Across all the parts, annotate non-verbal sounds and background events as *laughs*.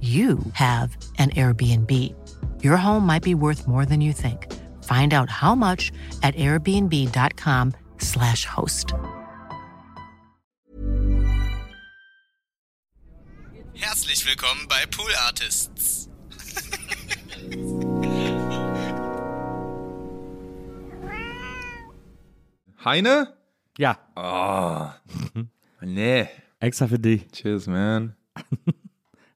you have an Airbnb. Your home might be worth more than you think. Find out how much at airbnb.com/slash host. Herzlich willkommen bei Pool Artists. Heine? Ja, Oh. *laughs* nee. extra für dich. Cheers, man.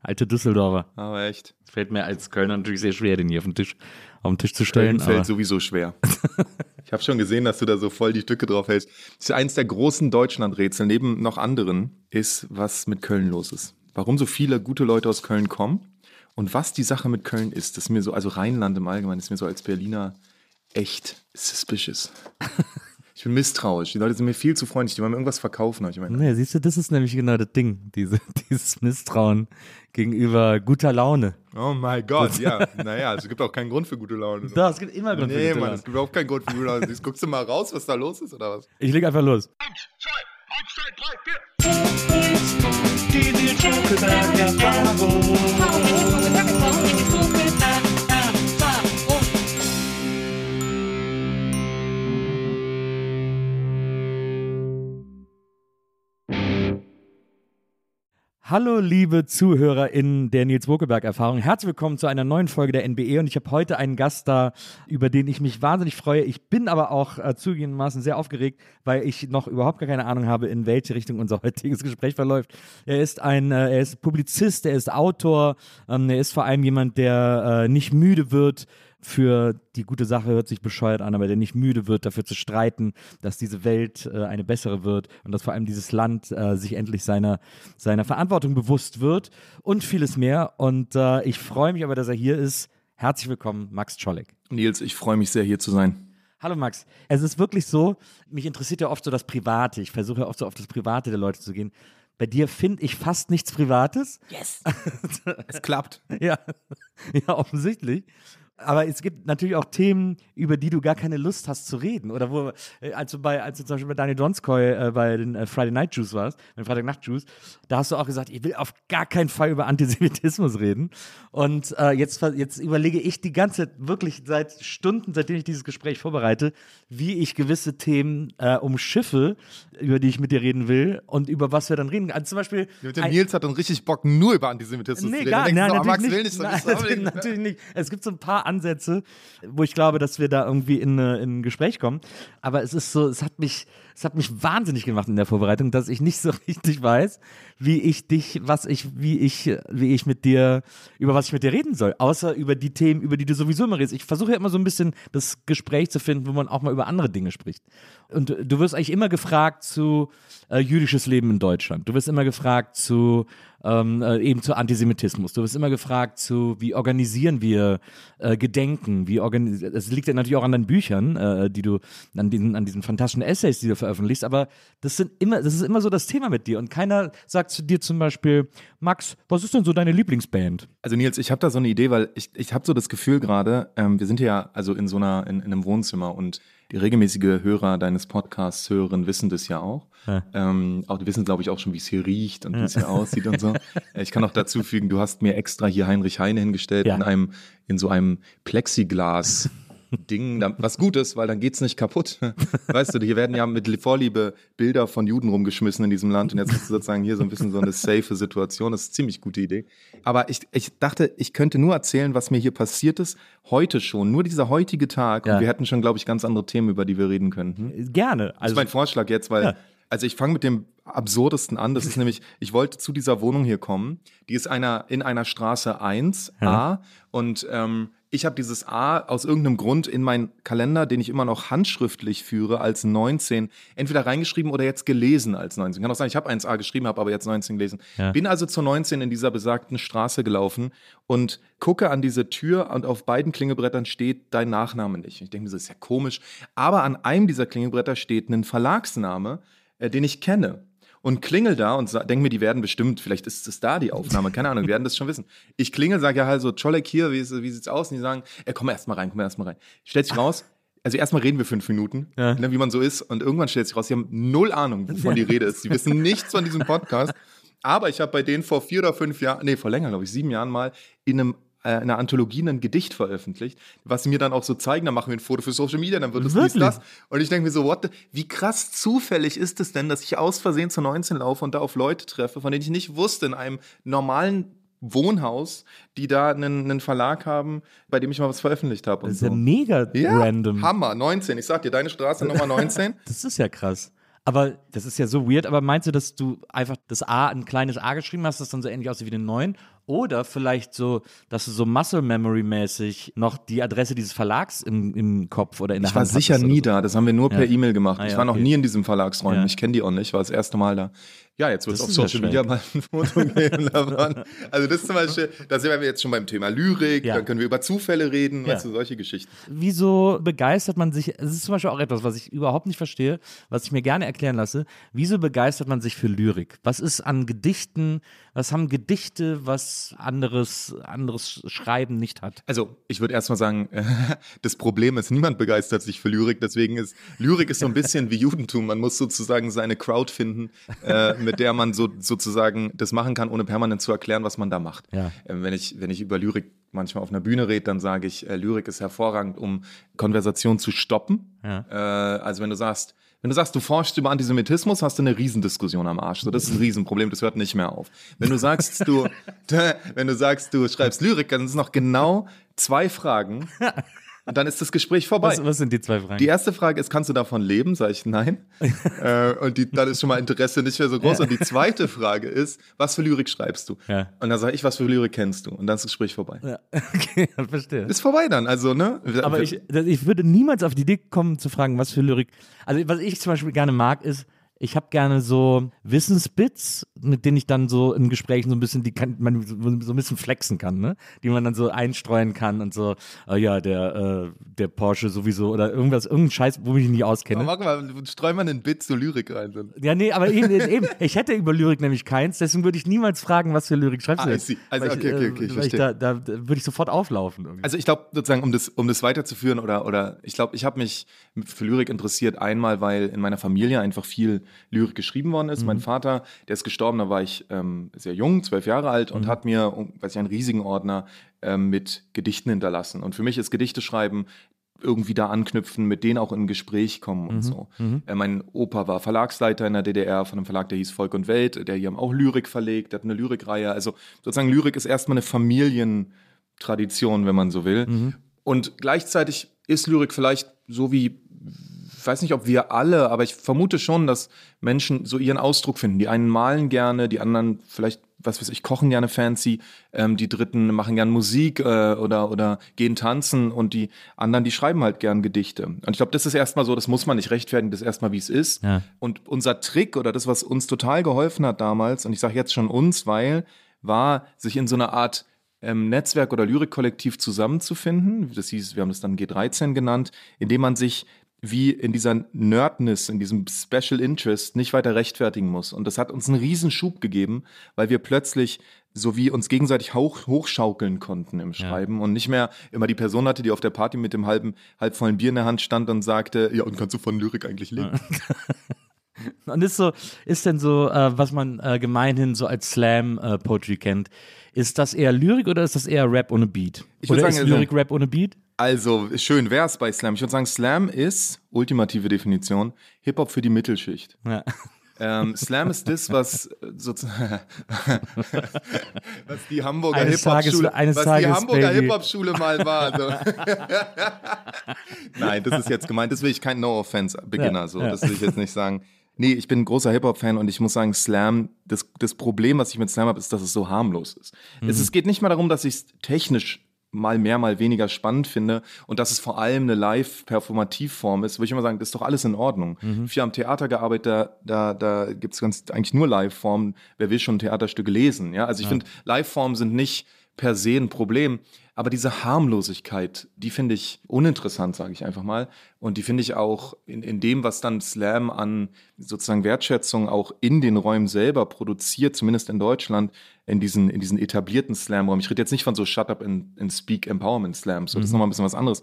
Alte Düsseldorfer. Aber echt. Es fällt mir als Kölner natürlich sehr schwer, den hier auf den Tisch, auf den Tisch zu stellen. Köln fällt sowieso schwer. *laughs* ich habe schon gesehen, dass du da so voll die Stücke drauf hältst. Das ist eins der großen Deutschlandrätsel, neben noch anderen, ist, was mit Köln los ist. Warum so viele gute Leute aus Köln kommen und was die Sache mit Köln ist. Das ist mir so, also Rheinland im Allgemeinen, ist mir so als Berliner echt suspicious. *laughs* Ich bin misstrauisch. Die Leute sind mir viel zu freundlich. Die wollen mir irgendwas verkaufen. Ich meine, Nee, siehst du, das ist nämlich genau das Ding, diese, *laughs* dieses Misstrauen gegenüber guter Laune. oh mein Gott, ja. Naja, es gibt auch keinen Grund für gute Laune. Doch, es gibt immer Grund für Nee, gute Mann, Laune. es gibt überhaupt keinen Grund für gute Laune. Siehst, Guckst du mal raus, was da los ist, oder was? Ich leg einfach los. Hallo, liebe ZuhörerInnen der Nils Wokelberg-Erfahrung. Herzlich willkommen zu einer neuen Folge der NBE und ich habe heute einen Gast da, über den ich mich wahnsinnig freue. Ich bin aber auch äh, zugegebenermaßen sehr aufgeregt, weil ich noch überhaupt gar keine Ahnung habe, in welche Richtung unser *laughs* heutiges Gespräch verläuft. Er ist ein, äh, er ist Publizist, er ist Autor, ähm, er ist vor allem jemand, der äh, nicht müde wird, für die gute Sache hört sich bescheuert an, aber der nicht müde wird, dafür zu streiten, dass diese Welt äh, eine bessere wird und dass vor allem dieses Land äh, sich endlich seiner, seiner Verantwortung bewusst wird und vieles mehr. Und äh, ich freue mich aber, dass er hier ist. Herzlich willkommen, Max Czolek. Nils, ich freue mich sehr, hier zu sein. Hallo Max. Es ist wirklich so, mich interessiert ja oft so das Private. Ich versuche ja oft so auf das Private der Leute zu gehen. Bei dir finde ich fast nichts Privates. Yes. *laughs* Es klappt. Ja, ja, offensichtlich. Aber es gibt natürlich auch Themen, über die du gar keine Lust hast zu reden. Oder wo, äh, als du bei, als du zum Beispiel bei Daniel Donskoy äh, bei den äh, Friday Night Juice warst, bei Freitag Nacht Juice, da hast du auch gesagt, ich will auf gar keinen Fall über Antisemitismus reden. Und äh, jetzt, jetzt überlege ich die ganze, wirklich seit Stunden, seitdem ich dieses Gespräch vorbereite, wie ich gewisse Themen äh, umschiffe, über die ich mit dir reden will und über was wir dann reden. Also zum Beispiel. Der ein- Nils hat dann richtig Bock, nur über Antisemitismus Nee, zu reden. gar, nein, du, natürlich nicht. nicht. Nein, *laughs* natürlich nicht. Es gibt so ein paar Ansätze, wo ich glaube, dass wir da irgendwie in, äh, in ein Gespräch kommen. Aber es ist so, es hat mich, es hat mich wahnsinnig gemacht in der Vorbereitung, dass ich nicht so *laughs* richtig weiß, wie ich dich, was ich, wie ich, wie ich mit dir, über was ich mit dir reden soll. Außer über die Themen, über die du sowieso immer redest. Ich versuche ja immer so ein bisschen das Gespräch zu finden, wo man auch mal über andere Dinge spricht. Und du wirst eigentlich immer gefragt zu äh, jüdisches Leben in Deutschland. Du wirst immer gefragt zu ähm, äh, eben zu Antisemitismus. Du wirst immer gefragt zu, wie organisieren wir äh, Gedenken? Wie organis es liegt ja natürlich auch an deinen Büchern, äh, die du an diesen, an diesen fantastischen Essays, die du veröffentlichst. Aber das sind immer, das ist immer so das Thema mit dir. Und keiner sagt zu dir zum Beispiel, Max, was ist denn so deine Lieblingsband? Also Nils, ich habe da so eine Idee, weil ich, ich habe so das Gefühl gerade, ähm, wir sind ja also in so einer, in, in einem Wohnzimmer und die regelmäßige Hörer deines Podcasts, Hörerinnen wissen das ja auch. Ja. Ähm, auch die wissen, glaube ich, auch schon, wie es hier riecht und wie es hier aussieht und so. *laughs* Ich kann auch dazu fügen, du hast mir extra hier Heinrich Heine hingestellt Ja. in einem, in so einem Plexiglas Dingen, was gut ist, weil dann geht's nicht kaputt. *laughs* Weißt du, hier werden ja mit Vorliebe Bilder von Juden rumgeschmissen in diesem Land und jetzt ist sozusagen hier so ein bisschen so eine safe Situation. Das ist eine ziemlich gute Idee. Aber ich, ich dachte, ich könnte nur erzählen, was mir hier passiert ist, heute schon, nur dieser heutige Tag. Ja. Und wir hätten schon, glaube ich, ganz andere Themen, über die wir reden könnten. Gerne. Das ist Also, mein Vorschlag jetzt, weil, Ja. also ich fange mit dem absurdesten an. Das ist nämlich, ich wollte zu dieser Wohnung hier kommen. Die ist einer in einer Straße 1 A und ähm, ich habe dieses A aus irgendeinem Grund in meinen Kalender, den ich immer noch handschriftlich führe, als 19, entweder reingeschrieben oder jetzt gelesen als 19. Kann auch sein, ich habe 1A geschrieben, habe aber jetzt 19 gelesen. Ja. Bin also zur 19 in dieser besagten Straße gelaufen und gucke an diese Tür und auf beiden Klingelbrettern steht dein Nachname nicht. Ich denke, das ist ja komisch. Aber an einem dieser Klingelbretter steht ein Verlagsname, äh, den ich kenne. Und klingel da und denke mir, die werden bestimmt, vielleicht ist es da die Aufnahme, keine Ahnung, werden das schon wissen. Ich klingel, sage ja also, Czolek hier, wie, ist- wie sieht's aus? Und die sagen, äh, komm erst mal rein, komm erst mal rein. Stellt sich raus, also erstmal reden wir fünf Minuten, Ja. ne, wie man so ist, und irgendwann stellt sich raus, sie haben null Ahnung, wovon die Rede ist. Sie wissen nichts von diesem Podcast. Aber ich habe bei denen vor vier oder fünf Jahren, nee, vor länger, glaube ich, sieben Jahren mal in einem in einer Anthologie ein Gedicht veröffentlicht, was sie mir dann auch so zeigen, dann machen wir ein Foto für Social Media, dann wird es dies, das. Und ich denke mir so, what the, wie krass zufällig ist es denn, dass ich aus Versehen zu 19 laufe und da auf Leute treffe, von denen ich nicht wusste, in einem normalen Wohnhaus, die da einen, einen Verlag haben, bei dem ich mal was veröffentlicht habe. das ist ja so. mega Ja, random. Hammer, 19. Ich sag dir, deine Straße Nummer 19. *laughs* Das ist ja krass. Aber das ist ja so weird. Aber meinst du, dass du einfach das A, ein kleines A geschrieben hast, das dann so ähnlich aussieht wie den neuen? Oder vielleicht so, dass du so Muscle Memory mäßig noch die Adresse dieses Verlags im, im Kopf oder in der Ich war Hand sicher hattest oder nie so? da. Das haben wir nur per Ja. E-Mail gemacht. Ah, ich ja, war noch okay. nie in diesem Verlagsräumen. Ja. Ich kenne die auch nicht. War das erste Mal da. Ja, jetzt wird es Das auf Social. Media mal ein Foto *laughs* geben davon. Also das zum Beispiel, da sind wir jetzt schon beim Thema Lyrik. Ja. Dann können wir über Zufälle reden. Ja. Weißt du, solche Geschichten. Wieso begeistert man sich, es ist zum Beispiel auch etwas, was ich überhaupt nicht verstehe, was ich mir gerne erklären lasse. Wieso begeistert man sich für Lyrik? Was ist an Gedichten, was haben Gedichte, was anderes, anderes Schreiben nicht hat? Also, ich würde erstmal sagen, *laughs* das Problem ist, niemand begeistert sich für Lyrik. Deswegen ist Lyrik ist so ein *laughs* bisschen wie Judentum. Man muss sozusagen seine Crowd finden, äh, mit der man so sozusagen das machen kann, ohne permanent zu erklären, was man da macht. Ja. Ähm, wenn ich wenn ich über Lyrik manchmal auf einer Bühne rede, dann sage ich, äh, Lyrik ist hervorragend, um Konversation zu stoppen. Ja. Äh, also wenn du sagst wenn du sagst, du forschst über Antisemitismus, hast du eine Riesendiskussion am Arsch. So, das ist ein Riesenproblem, das hört nicht mehr auf. Wenn du sagst, du, *laughs* wenn du sagst, du schreibst Lyrik, dann sind es noch genau zwei Fragen. *laughs* Und dann ist das Gespräch vorbei. Was, was sind die zwei Fragen? Die erste Frage ist, kannst du davon leben? Sag ich nein. *laughs* äh, und die, dann ist schon mal Interesse nicht mehr so groß. Und die zweite Frage ist, was für Lyrik schreibst du? Ja. Und dann sage ich, was für Lyrik kennst du? Und dann ist das Gespräch vorbei. ja, *laughs* okay, verstehe. Ist vorbei dann, also, ne? Aber ich, ich würde niemals auf die Idee kommen zu fragen, was für Lyrik. Also was ich zum Beispiel gerne mag, ist, ich habe gerne so Wissensbits, mit denen ich dann so in Gesprächen so ein bisschen, die kann, man so ein bisschen flexen kann, ne? Die man dann so einstreuen kann und so, äh, ja, der, äh, der Porsche sowieso oder irgendwas, irgendein Scheiß, wo ich mich nicht auskenne. Mach mal, streu mal einen Bit zu Lyrik rein. So. Ja, nee, aber eben, eben, ich hätte über Lyrik nämlich keins, deswegen würde ich niemals fragen, was für Lyrik schreibst du Ah? I see. Also, okay, okay, okay, ich weil ich verstehe. da, da, da würde ich sofort auflaufen. Irgendwie. Also ich glaube sozusagen, um das, um das weiterzuführen oder, oder ich glaube, ich habe mich für Lyrik interessiert einmal, weil in meiner Familie einfach viel Lyrik geschrieben worden ist. Mein Vater, der ist gestorben, da war ich ähm, sehr jung, zwölf Jahre alt und hat mir, weiß ich, einen riesigen Ordner ähm, mit Gedichten hinterlassen. Und für mich ist Gedichte schreiben irgendwie da anknüpfen, mit denen auch in ein Gespräch kommen und so. Äh, mein Opa war Verlagsleiter in der DDR von einem Verlag, der hieß Volk und Welt, der hier haben auch Lyrik verlegt, der hat eine Lyrikreihe. Also sozusagen Lyrik ist erstmal eine Familientradition, wenn man so will. Und gleichzeitig ist Lyrik vielleicht so wie, weiß nicht, ob wir alle, aber ich vermute schon, dass Menschen so ihren Ausdruck finden. Die einen malen gerne, die anderen vielleicht, was weiß ich, kochen gerne fancy, ähm, die Dritten machen gern Musik äh, oder, oder gehen tanzen und die anderen, die schreiben halt gern Gedichte. Und ich glaube, das ist erstmal so, das muss man nicht rechtfertigen, das ist erstmal, wie es ist. Ja. Und unser Trick oder das, was uns total geholfen hat damals, und ich sage jetzt schon uns, weil, war, sich in so einer Art ähm, Netzwerk oder Lyrikkollektiv zusammenzufinden. Das hieß, wir haben das dann G13 genannt, indem man sich wie in dieser Nerdness, in diesem Special Interest nicht weiter rechtfertigen muss. Und das hat uns einen riesen Schub gegeben, weil wir plötzlich so wie uns gegenseitig hoch, hochschaukeln konnten im Schreiben und nicht mehr immer die Person hatte, die auf der Party mit dem halben, halb vollen Bier in der Hand stand und sagte, ja, und kannst du von Lyrik eigentlich leben? *laughs* Und ist so, ist denn so, äh, was man äh, gemeinhin so als Slam-Poetry kennt, ist das eher Lyrik oder ist das eher Rap ohne Beat? Ich oder sagen, ist also- Lyrik Rap ohne Beat? Also, schön wär's bei Slam. Ich würde sagen, Slam ist, ultimative Definition, Hip-Hop für die Mittelschicht. Ja. Ähm, Slam ist das, was äh, sozusagen *laughs* was die Hamburger Hip-Hop-Schule Tages- was die Tages, Hamburger Baby. Hip-Hop-Schule mal war. So. *laughs* Nein, das ist jetzt gemeint. Das will ich kein No-Offense-Beginner. Ja, so. Das will ich jetzt nicht sagen. Nee, ich bin ein großer Hip-Hop-Fan und ich muss sagen, Slam, das, das Problem, was ich mit Slam habe, ist, dass es so harmlos ist. Es, es geht nicht mal darum, dass ich es technisch mal mehr, mal weniger spannend finde und dass es vor allem eine Live-Performativform ist, würde ich immer sagen, das ist doch alles in Ordnung. Viel am Theater gearbeitet, da, da, da gibt es eigentlich nur Live-Formen. Wer will schon Theaterstücke lesen? Ja, also ich finde, Live-Formen sind nicht per se ein Problem. Aber diese Harmlosigkeit, die finde ich uninteressant, sage ich einfach mal. Und die finde ich auch in, in dem, was dann Slam an sozusagen Wertschätzung auch in den Räumen selber produziert, zumindest in Deutschland, in diesen, in diesen etablierten Slam-Räumen. Ich rede jetzt nicht von so Shut Up and, and Speak Empowerment Slams, so, das ist nochmal ein bisschen was anderes.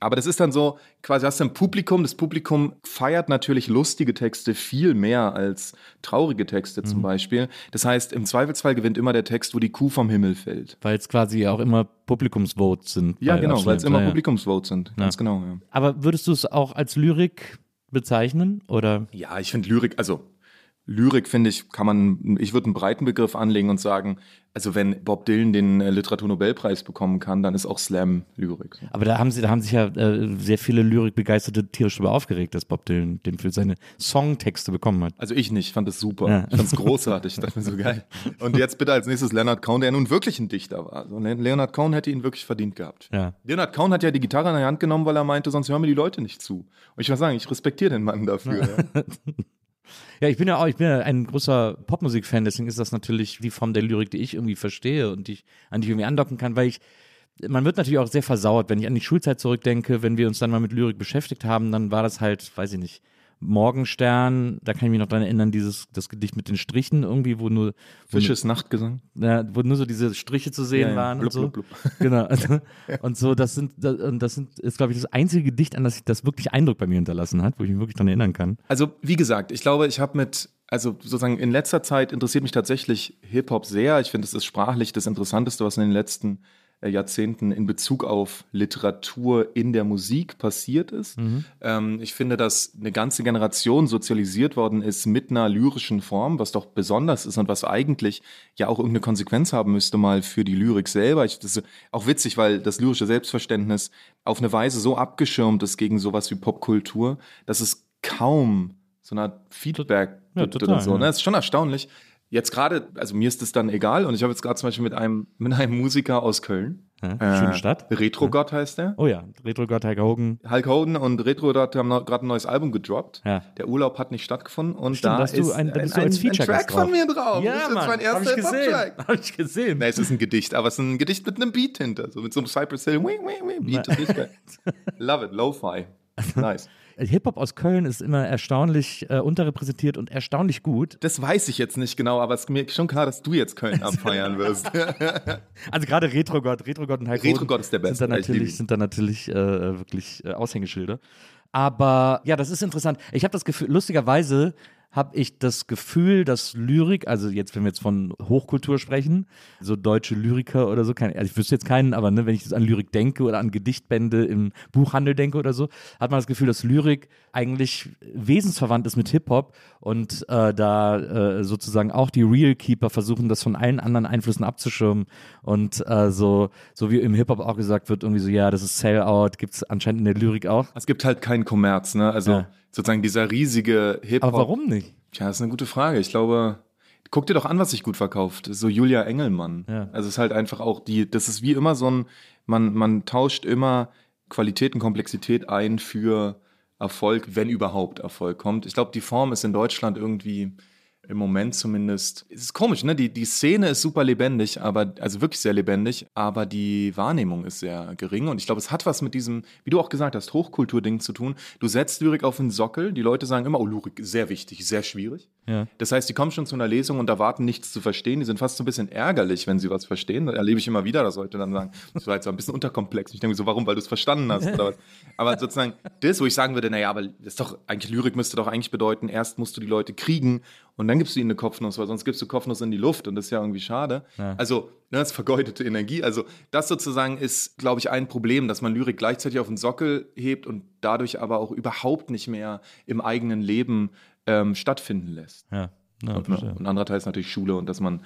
Aber das ist dann so, quasi hast du ein Publikum, das Publikum feiert natürlich lustige Texte viel mehr als traurige Texte zum Beispiel. Das heißt, im Zweifelsfall gewinnt immer der Text, wo die Kuh vom Himmel fällt. Weil es quasi auch immer Publikumsvotes sind. Ja, genau, weil es immer ja, ja. Publikumsvotes sind. Ganz genau, ja. Aber würdest du es auch als Lyrik bezeichnen? Oder? Ja, ich finde Lyrik, also Lyrik finde ich, kann man, ich würde einen breiten Begriff anlegen und sagen, also wenn Bob Dylan den äh, Literaturnobelpreis bekommen kann, dann ist auch Slam Lyrik. Aber da haben sie, da haben sich ja äh, sehr viele Lyrikbegeisterte tierisch darüber aufgeregt, dass Bob Dylan den für seine Songtexte bekommen hat. Also ich nicht, ich fand das super. Ja. Ich fand es großartig, ich dachte mir so geil. *laughs* Und jetzt bitte als nächstes Leonard Cohen, der nun wirklich ein Dichter war. Also Le- Leonard Cohen hätte ihn wirklich verdient gehabt. Ja. Leonard Cohen hat ja die Gitarre in der Hand genommen, weil er meinte, sonst hören mir die Leute nicht zu. Und ich muss sagen, ich respektiere den Mann dafür. *laughs* Ja. Ja, ich bin ja auch, ich bin ja ein großer Popmusik-Fan, deswegen ist das natürlich die Form der Lyrik, die ich irgendwie verstehe und die ich, an die ich irgendwie andocken kann, weil ich, man wird natürlich auch sehr versaut, wenn ich an die Schulzeit zurückdenke, wenn wir uns dann mal mit Lyrik beschäftigt haben, dann war das halt, weiß ich nicht, Morgenstern, da kann ich mich noch dran erinnern, dieses, das Gedicht mit den Strichen irgendwie, wo nur, wo, nur, Fisches Nachtgesang. ja, wo nur so diese Striche zu sehen Ja, ja. waren Blub, und so. blub, blub. *laughs* Genau. Und so, das sind, das, das sind, ist, glaube ich, das einzige Gedicht, an das ich das wirklich Eindruck bei mir hinterlassen hat, wo ich mich wirklich dran erinnern kann. Also, wie gesagt, ich glaube, ich habe mit, also sozusagen in letzter Zeit interessiert mich tatsächlich Hip-Hop sehr. Ich finde, es ist sprachlich das Interessanteste, was in den letzten Jahrzehnten in Bezug auf Literatur in der Musik passiert ist. Ähm, ich finde, dass eine ganze Generation sozialisiert worden ist mit einer lyrischen Form, was doch besonders ist und was eigentlich ja auch irgendeine Konsequenz haben müsste mal für die Lyrik selber. Ich, das ist auch witzig, weil das lyrische Selbstverständnis auf eine Weise so abgeschirmt ist gegen sowas wie Popkultur, dass es kaum so eine Art Feedback Ja, gibt total, oder so. ja. Ne? Das ist schon erstaunlich. Jetzt gerade, also mir ist es dann egal und ich habe jetzt gerade zum Beispiel mit einem, *laughs* mit einem Musiker aus Köln. Ja, Äh, schöne Stadt. Retro-Gott heißt der. Oh ja, Retro-Gott Hulk Hogan. Hulk Hogan und Retro-Gott haben gerade ein neues Album gedroppt. Ja. Der Urlaub hat nicht stattgefunden und Stimmt, da hast du ist ein- da bist ein, du als ein, ein Track von mir drauf. das ist jetzt mein hab erster ich gesehen. Hip-Hop-Track. Hab ich gesehen. Nee, es ist ein Gedicht, aber es ist ein Gedicht mit einem Beat hinter, so mit so einem Cypress Hill wing, wing, wing Beat. Ist. *laughs* Love it, Lo-Fi. Nice. Hip-Hop aus Köln ist immer erstaunlich äh, unterrepräsentiert und erstaunlich gut. Das weiß ich jetzt nicht genau, aber es ist mir schon klar, dass du jetzt Köln abfeiern wirst. *laughs* Also gerade Retro-Gott, Retro-Gott und Hogan Retro-Gott ist der Beste, Sind da natürlich, sind da natürlich äh, wirklich äh, Aushängeschilder. Aber ja, das ist interessant. Ich habe das Gefühl, lustigerweise habe ich das Gefühl, dass Lyrik, also jetzt, wenn wir jetzt von Hochkultur sprechen, so deutsche Lyriker oder so, kein, also ich wüsste jetzt keinen, aber ne, wenn ich jetzt an Lyrik denke oder an Gedichtbände im Buchhandel denke oder so, hat man das Gefühl, dass Lyrik eigentlich wesensverwandt ist mit Hip-Hop und äh, da äh, sozusagen auch die Real Keeper versuchen, das von allen anderen Einflüssen abzuschirmen und äh, so, so wie im Hip-Hop auch gesagt wird, irgendwie so, ja, das ist Sellout, gibt es anscheinend in der Lyrik auch. Es gibt halt keinen Kommerz, ne? Also Ja. sozusagen dieser riesige Hip-Hop. Aber warum nicht? Tja, das ist eine gute Frage. Ich glaube, guck dir doch an, was sich gut verkauft. So Julia Engelmann. Ja. Also es ist halt einfach auch die, das ist wie immer so ein, man, man tauscht immer Qualität und Komplexität ein für Erfolg, wenn überhaupt Erfolg kommt. Ich glaube, die Form ist in Deutschland irgendwie im Moment zumindest, es ist komisch, ne? Die, die Szene ist super lebendig, aber, also wirklich sehr lebendig, aber die Wahrnehmung ist sehr gering. Und ich glaube, es hat was mit diesem, wie du auch gesagt hast, Hochkultur-Ding zu tun. Du setzt Lyrik auf den Sockel, die Leute sagen immer, oh, Lyrik, sehr wichtig, sehr schwierig. Ja. Das heißt, die kommen schon zu einer Lesung und erwarten nichts zu verstehen. Die sind fast so ein bisschen ärgerlich, wenn sie was verstehen. Das erlebe ich immer wieder, dass Leute dann sagen, das war jetzt so ein bisschen unterkomplex. Ich denke so, warum? Weil du es verstanden hast. Aber sozusagen das, wo ich sagen würde, naja, aber das ist doch, eigentlich Lyrik müsste doch eigentlich bedeuten, erst musst du die Leute kriegen und dann gibst du ihnen eine Kopfnuss, weil sonst gibst du Kopfnuss in die Luft und das ist ja irgendwie schade. Also, ne, das ist vergeudete Energie. Also, das sozusagen ist, glaube ich, ein Problem, dass man Lyrik gleichzeitig auf den Sockel hebt und dadurch aber auch überhaupt nicht mehr im eigenen Leben ähm, stattfinden lässt. Ja. ja Und, und anderer Teil ist natürlich Schule und dass man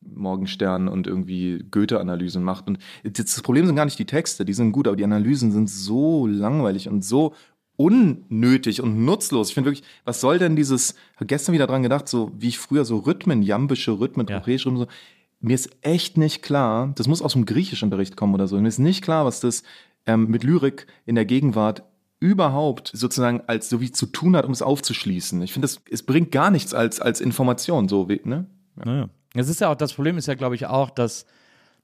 Morgenstern und irgendwie Goethe-Analysen macht. Und das Problem sind gar nicht die Texte, die sind gut, aber die Analysen sind so langweilig und so unnötig und nutzlos. Ich finde wirklich, was soll denn dieses, gestern wieder dran gedacht, so wie ich früher so Rhythmen, jambische Rhythmen, Ja. trocheische Rhythmen, so, mir ist echt nicht klar, das muss aus dem griechischen Bericht kommen oder so, mir ist nicht klar, was das ähm, mit Lyrik in der Gegenwart überhaupt sozusagen als so wie zu tun hat, um es aufzuschließen. Ich finde, es bringt gar nichts als, als Information, so wie, ne? Naja. Es ist ja auch, das Problem ist ja, glaube ich, auch, dass,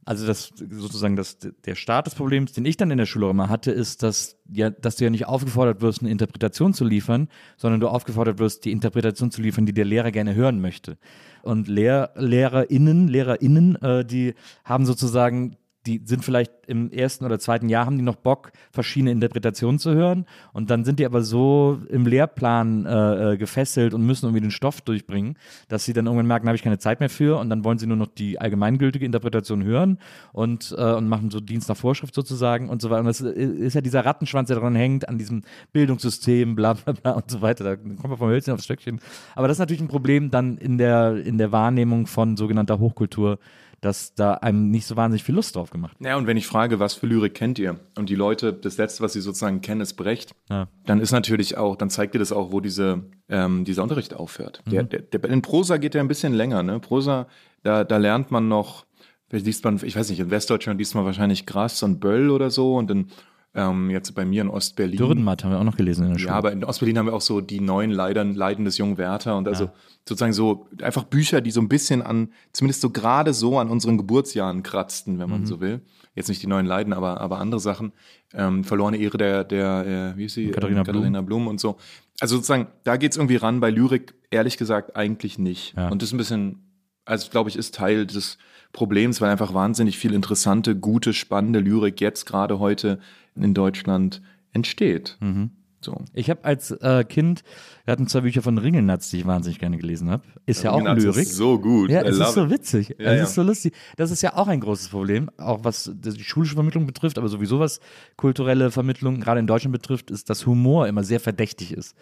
also das sozusagen das, der Start des Problems, den ich dann in der Schule immer hatte, ist, dass, ja, dass du ja nicht aufgefordert wirst, eine Interpretation zu liefern, sondern du aufgefordert wirst, die Interpretation zu liefern, die der Lehrer gerne hören möchte. Und Lehr LehrerInnen, LehrerInnen, äh, die haben sozusagen die sind vielleicht im ersten oder zweiten Jahr, haben die noch Bock, verschiedene Interpretationen zu hören. Und dann sind die aber so im Lehrplan äh, äh, gefesselt und müssen irgendwie den Stoff durchbringen, dass sie dann irgendwann merken, habe ich keine Zeit mehr für. Und dann wollen sie nur noch die allgemeingültige Interpretation hören und, äh, und machen so Dienst nach Vorschrift sozusagen und so weiter. Und das ist ja dieser Rattenschwanz, der daran hängt, an diesem Bildungssystem, bla bla bla und so weiter. Da kommt man vom Hölzchen aufs Stöckchen. Aber das ist natürlich ein Problem dann in der, in der Wahrnehmung von sogenannter Hochkultur, dass da einem nicht so wahnsinnig viel Lust drauf gemacht Ja, und wenn ich frage, was für Lyrik kennt ihr? Und die Leute, das Letzte, was sie sozusagen kennen, ist Brecht, Ja. dann ist natürlich auch, dann zeigt dir das auch, wo diese, ähm, dieser Unterricht aufhört. Mhm. Der, der, der, in Prosa geht der ein bisschen länger, ne? Prosa, da, da lernt man noch, vielleicht liest man, ich weiß nicht, in Westdeutschland liest man wahrscheinlich Grass und Böll oder so und dann ähm, jetzt bei mir in Ostberlin. Dürrenmatt haben wir auch noch gelesen in der Schule. Ja, aber in Ostberlin haben wir auch so die neuen Leiden, Leiden des jungen Werther und also sozusagen so einfach Bücher, die so ein bisschen an, zumindest so gerade so an unseren Geburtsjahren kratzten, wenn man Mhm. so will. Jetzt nicht die neuen Leiden, aber, aber andere Sachen. Ähm, verlorene Ehre der, der äh, wie ist sie? Katharina Ähm, Katharina Blum und so. Also sozusagen, da geht's irgendwie ran, bei Lyrik ehrlich gesagt eigentlich nicht. Ja. Und das ist ein bisschen, also glaube ich, ist Teil des Problems, weil einfach wahnsinnig viel interessante, gute, spannende Lyrik jetzt gerade heute in Deutschland entsteht. Mhm. So. Ich habe als äh, Kind, wir hatten zwei Bücher von Ringelnatz, die ich wahnsinnig gerne gelesen habe. Ist ja, auch Ringelnatz Lyrik. Ist so gut. Ja, I es ist so it. witzig. Ja, es ja. ist so lustig. Das ist ja auch ein großes Problem, auch was die schulische Vermittlung betrifft, aber sowieso was kulturelle Vermittlung gerade in Deutschland betrifft, ist, dass Humor immer sehr verdächtig ist.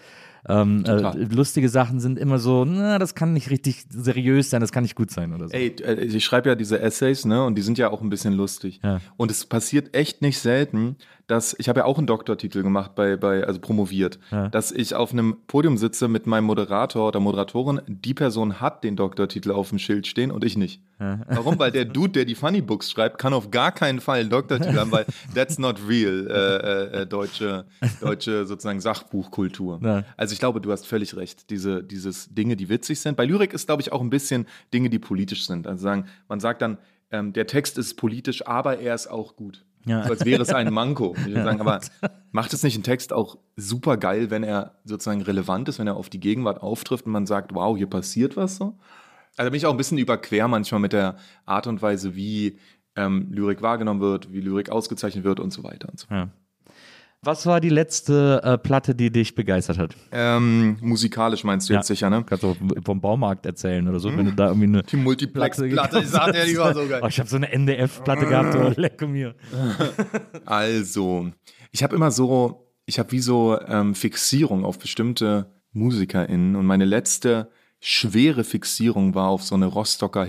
Ähm, äh, lustige Sachen sind immer so, na, das kann nicht richtig seriös sein, das kann nicht gut sein oder so. Ey, äh, ich schreibe ja diese Essays, ne, und die sind ja auch ein bisschen lustig. Ja. Und es passiert echt nicht selten, dass ich habe ja auch einen Doktortitel gemacht bei, bei also promoviert, Ja. dass ich auf einem Podium sitze mit meinem Moderator oder Moderatorin. Die Person hat den Doktortitel auf dem Schild stehen und ich nicht. *laughs* Warum? Weil der Dude, der die Funny Books schreibt, kann auf gar keinen Fall einen Doktortitel haben, weil that's not real äh, äh, äh, deutsche deutsche sozusagen Sachbuchkultur. Ja. Also ich glaube, du hast völlig recht. Diese dieses Dinge, die witzig sind. Bei Lyrik ist glaube ich auch ein bisschen Dinge, die politisch sind. Also sagen, man sagt dann, ähm, der Text ist politisch, aber er ist auch gut. Ja. So als wäre es ein Manko. *laughs* Ich würde sagen, aber macht es nicht einen Text auch super geil, wenn er sozusagen relevant ist, wenn er auf die Gegenwart auftrifft und man sagt, wow, hier passiert was so? Also da bin ich auch ein bisschen überquer manchmal mit der Art und Weise, wie ähm, Lyrik wahrgenommen wird, wie Lyrik ausgezeichnet wird und so weiter und so. Ja. Was war die letzte äh, Platte, die dich begeistert hat? Ähm, musikalisch meinst du jetzt sicher, ne? Kannst du vom Baumarkt erzählen oder so, wenn du da irgendwie eine Die Multiplex-Platte, ich sag dir, die war so geil. *laughs* Oh, ich habe so eine NDF-Platte gehabt, oh, lecker mir. *laughs* Also, ich habe immer so, ich habe wie so ähm, Fixierung auf bestimmte MusikerInnen und meine letzte schwere Fixierung war auf so eine Rostocker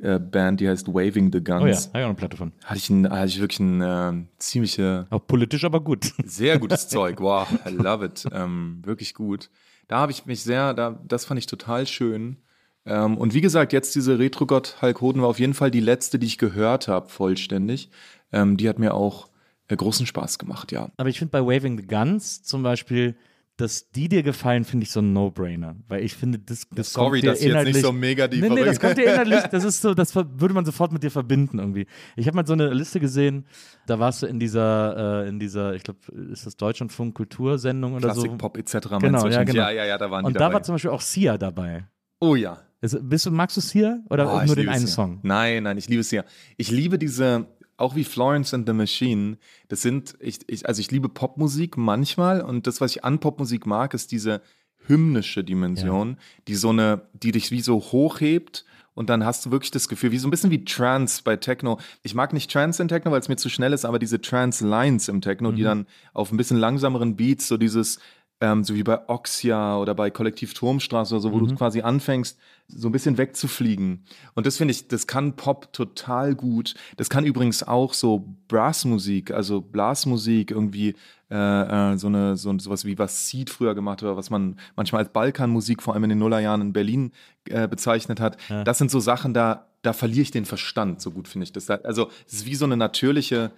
Hip-Hop-Band, die heißt Waving the Guns. Oh ja, habe ich auch eine Platte von. Hatte ich, ein, hatte ich wirklich ein ähm, ziemliche, Auch politisch, aber gut. *laughs* sehr gutes *laughs* Zeug. Wow, I love it. Ähm, wirklich gut. Da habe ich mich sehr, da, das fand ich total schön. Ähm, und wie gesagt, jetzt diese Retro-Gott Hulk Hoden war auf jeden Fall die letzte, die ich gehört habe, vollständig. Ähm, die hat mir auch äh, großen Spaß gemacht, ja. Aber ich finde bei Waving the Guns zum Beispiel, dass die dir gefallen, finde ich so ein No-Brainer. Weil ich finde, das, das Sorry, kommt dir dass ich jetzt inhaltlich, nicht so mega die Nee, nee, das kommt dir inhaltlich, *laughs* das ist so, das würde man sofort mit dir verbinden irgendwie. Ich habe mal so eine Liste gesehen, da warst du in dieser, äh, in dieser, ich glaube, ist das Deutschlandfunk Kultursendung oder so. Klassik, Pop etc. Genau, ja, genau. ja, ja, ja, da waren Und die da dabei. war zum Beispiel auch Sia dabei. oh ja. Ist, bist du, magst du Sia oder Oh, nur den einen Sia. Song? Nein, nein, ich liebe es ja. Ich liebe diese, auch wie Florence and the Machine, das sind, ich, ich, also ich liebe Popmusik manchmal und das, was ich an Popmusik mag, ist diese hymnische Dimension, die so eine, die dich wie so hochhebt und dann hast du wirklich das Gefühl, wie so ein bisschen wie Trance bei Techno. Ich mag nicht Trance in Techno, weil es mir zu schnell ist, aber diese Trance-Lines im Techno, die dann auf ein bisschen langsameren Beats, so dieses, ähm, so wie bei Oxia oder bei Kollektiv Turmstraße oder so, wo du quasi anfängst, so ein bisschen wegzufliegen. Und das finde ich, das kann Pop total gut. Das kann übrigens auch so Brassmusik, also Blasmusik, irgendwie äh, äh, so eine so sowas wie was Seed früher gemacht hat, oder was man manchmal als Balkanmusik vor allem in den Nullerjahren in Berlin äh, bezeichnet hat. Das sind so Sachen, da da verliere ich den Verstand. So gut finde ich das. Da- Also es ist wie so eine natürliche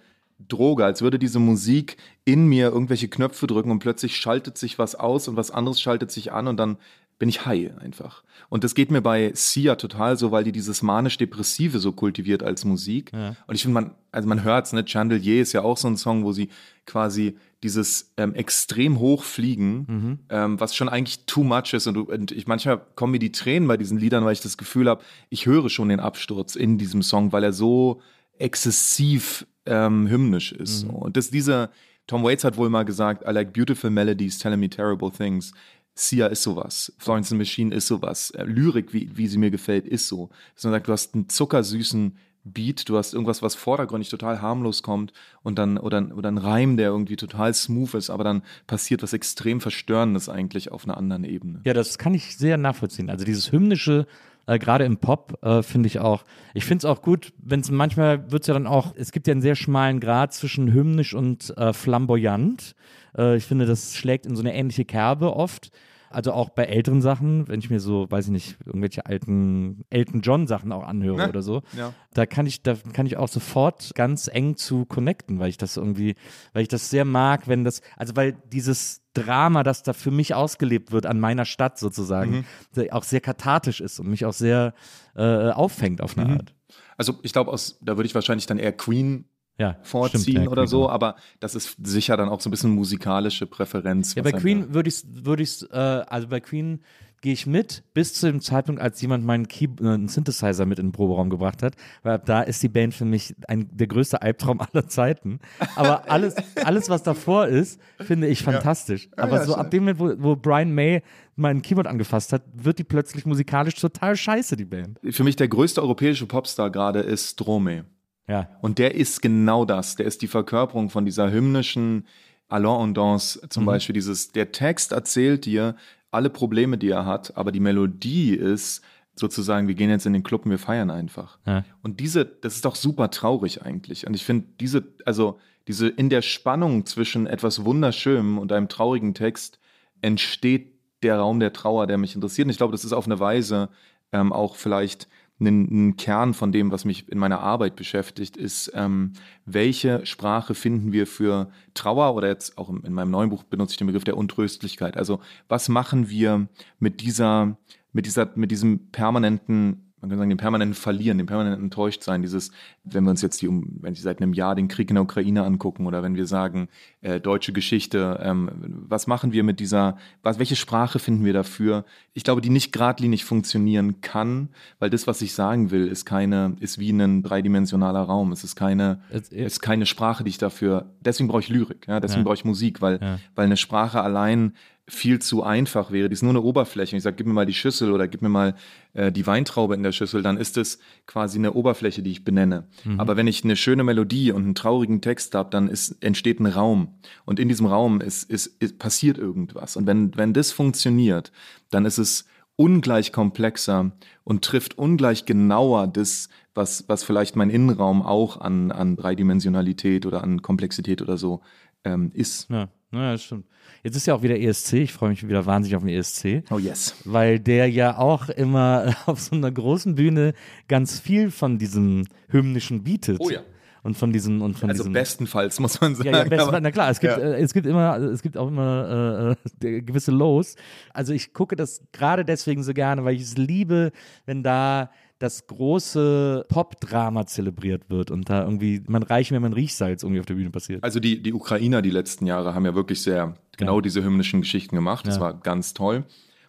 Droge, als würde diese Musik in mir irgendwelche Knöpfe drücken und plötzlich schaltet sich was aus und was anderes schaltet sich an und dann bin ich high einfach. Und das geht mir bei Sia total so, weil die dieses manisch-depressive so kultiviert als Musik. Und ich finde, man, also man hört's, ne, Chandelier ist ja auch so ein Song, wo sie quasi dieses ähm, extrem hoch fliegen, ähm, was schon eigentlich too much ist. Und, und ich manchmal kommen mir die Tränen bei diesen Liedern, weil ich das Gefühl habe, ich höre schon den Absturz in diesem Song, weil er so exzessiv ähm, hymnisch ist. So. Und das dieser Tom Waits hat wohl mal gesagt, I like beautiful melodies telling me terrible things. Sia ist sowas. Florence and the Machine ist sowas. Äh, Lyrik, wie, wie sie mir gefällt, ist so. Dass man sagt, du hast einen zuckersüßen Beat, du hast irgendwas, was vordergründig total harmlos kommt und dann, oder, oder ein Reim, der irgendwie total smooth ist, aber dann passiert was extrem Verstörendes eigentlich auf einer anderen Ebene. Ja, das kann ich sehr nachvollziehen. Also dieses hymnische, äh, gerade im Pop, äh, finde ich auch. Ich finde es auch gut, wenn es manchmal wird es ja dann auch, es gibt ja einen sehr schmalen Grad zwischen hymnisch und äh, flamboyant. Äh, ich finde, das schlägt in so eine ähnliche Kerbe oft. Also auch bei älteren Sachen, wenn ich mir so, weiß ich nicht, irgendwelche alten Elton John Sachen auch anhöre Ne? oder so, Ja. da kann ich, da kann ich auch sofort ganz eng zu connecten, weil ich das irgendwie, weil ich das sehr mag, wenn das, also weil dieses Drama, das da für mich ausgelebt wird an meiner Stadt sozusagen, sehr- auch sehr kathartisch ist und mich auch sehr äh, auffängt auf eine Art. Also ich glaube, da würde ich wahrscheinlich dann eher Queen Ja, vorziehen stimmt, ja, oder Queen so, auch. aber das ist sicher dann auch so ein bisschen musikalische Präferenz. Ja, bei Queen würde ich würde ich äh, also bei Queen gehe ich mit bis zu dem Zeitpunkt, als jemand meinen Key äh, einen Synthesizer mit in den Proberaum gebracht hat, weil da ist die Band für mich ein, der größte Albtraum *laughs* aller Zeiten. Aber *laughs* alles, alles was davor ist, finde ich fantastisch. Aber ja, so ab dem Moment, wo, wo Brian May mein Keyboard angefasst hat, wird die plötzlich musikalisch total scheiße, die Band. Für mich der größte europäische Popstar gerade ist Stromae. Ja. Und der ist genau das. Der ist die Verkörperung von dieser hymnischen Allons und Danse Mhm. zum Beispiel. Dieses, der Text erzählt dir alle Probleme, die er hat, aber die Melodie ist sozusagen, wir gehen jetzt in den Club und wir feiern einfach. Ja. Und diese, das ist doch super traurig eigentlich. Und ich finde, diese, also diese in der Spannung zwischen etwas Wunderschönem und einem traurigen Text entsteht der Raum der Trauer, der mich interessiert. Und ich glaube, das ist auf eine Weise ähm, auch vielleicht ein, ein Kern von dem, was mich in meiner Arbeit beschäftigt, ist, ähm, welche Sprache finden wir für Trauer oder jetzt auch in meinem neuen Buch benutze ich den Begriff der Untröstlichkeit. Also was machen wir mit dieser, mit dieser, mit diesem permanenten man kann sagen, dem permanenten Verlieren, dem permanenten Enttäuschtsein, dieses, wenn wir uns jetzt die, wenn Sie seit einem Jahr den Krieg in der Ukraine angucken oder wenn wir sagen, äh, deutsche Geschichte, ähm, was machen wir mit dieser, was, welche Sprache finden wir dafür? Ich glaube, die nicht geradlinig funktionieren kann, weil das, was ich sagen will, ist keine, ist wie ein dreidimensionaler Raum. Es ist keine, Es- es ist keine Sprache, die ich dafür, deswegen brauche ich Lyrik, ja, deswegen Ja. brauche ich Musik, weil, Ja. weil eine Sprache allein viel zu einfach wäre. Die ist nur eine Oberfläche. Und ich sage, gib mir mal die Schüssel oder gib mir mal äh, die Weintraube in der Schüssel, dann ist es quasi eine Oberfläche, die ich benenne. Aber wenn ich eine schöne Melodie und einen traurigen Text habe, dann ist, entsteht ein Raum. Und in diesem Raum ist, ist, ist, passiert irgendwas. Und wenn, wenn das funktioniert, dann ist es ungleich komplexer und trifft ungleich genauer das, was, was vielleicht mein Innenraum auch an, an Dreidimensionalität oder an Komplexität oder so ähm, ist. Ja, ja, das stimmt. Jetzt ist ja auch wieder ESC. Ich freue mich wieder wahnsinnig auf den ESC. Oh yes. weil der ja auch immer *laughs* auf so einer großen Bühne ganz viel von diesem hymnischen bietet. Oh ja. und von diesen und von Also diesen bestenfalls muss man sagen. ja, ja, besten, aber- na klar, es gibt, Ja. äh, es gibt immer, es gibt auch immer äh, äh, gewisse Lows. Also ich gucke das gerade deswegen so gerne, weil ich es liebe, wenn da das große Pop-Drama zelebriert wird und da irgendwie, man reicht mir mein Riechsalz irgendwie auf der Bühne passiert. Also die, die Ukrainer die letzten Jahre haben ja wirklich sehr genau Ja. diese hymnischen Geschichten gemacht. Das Ja. war ganz toll.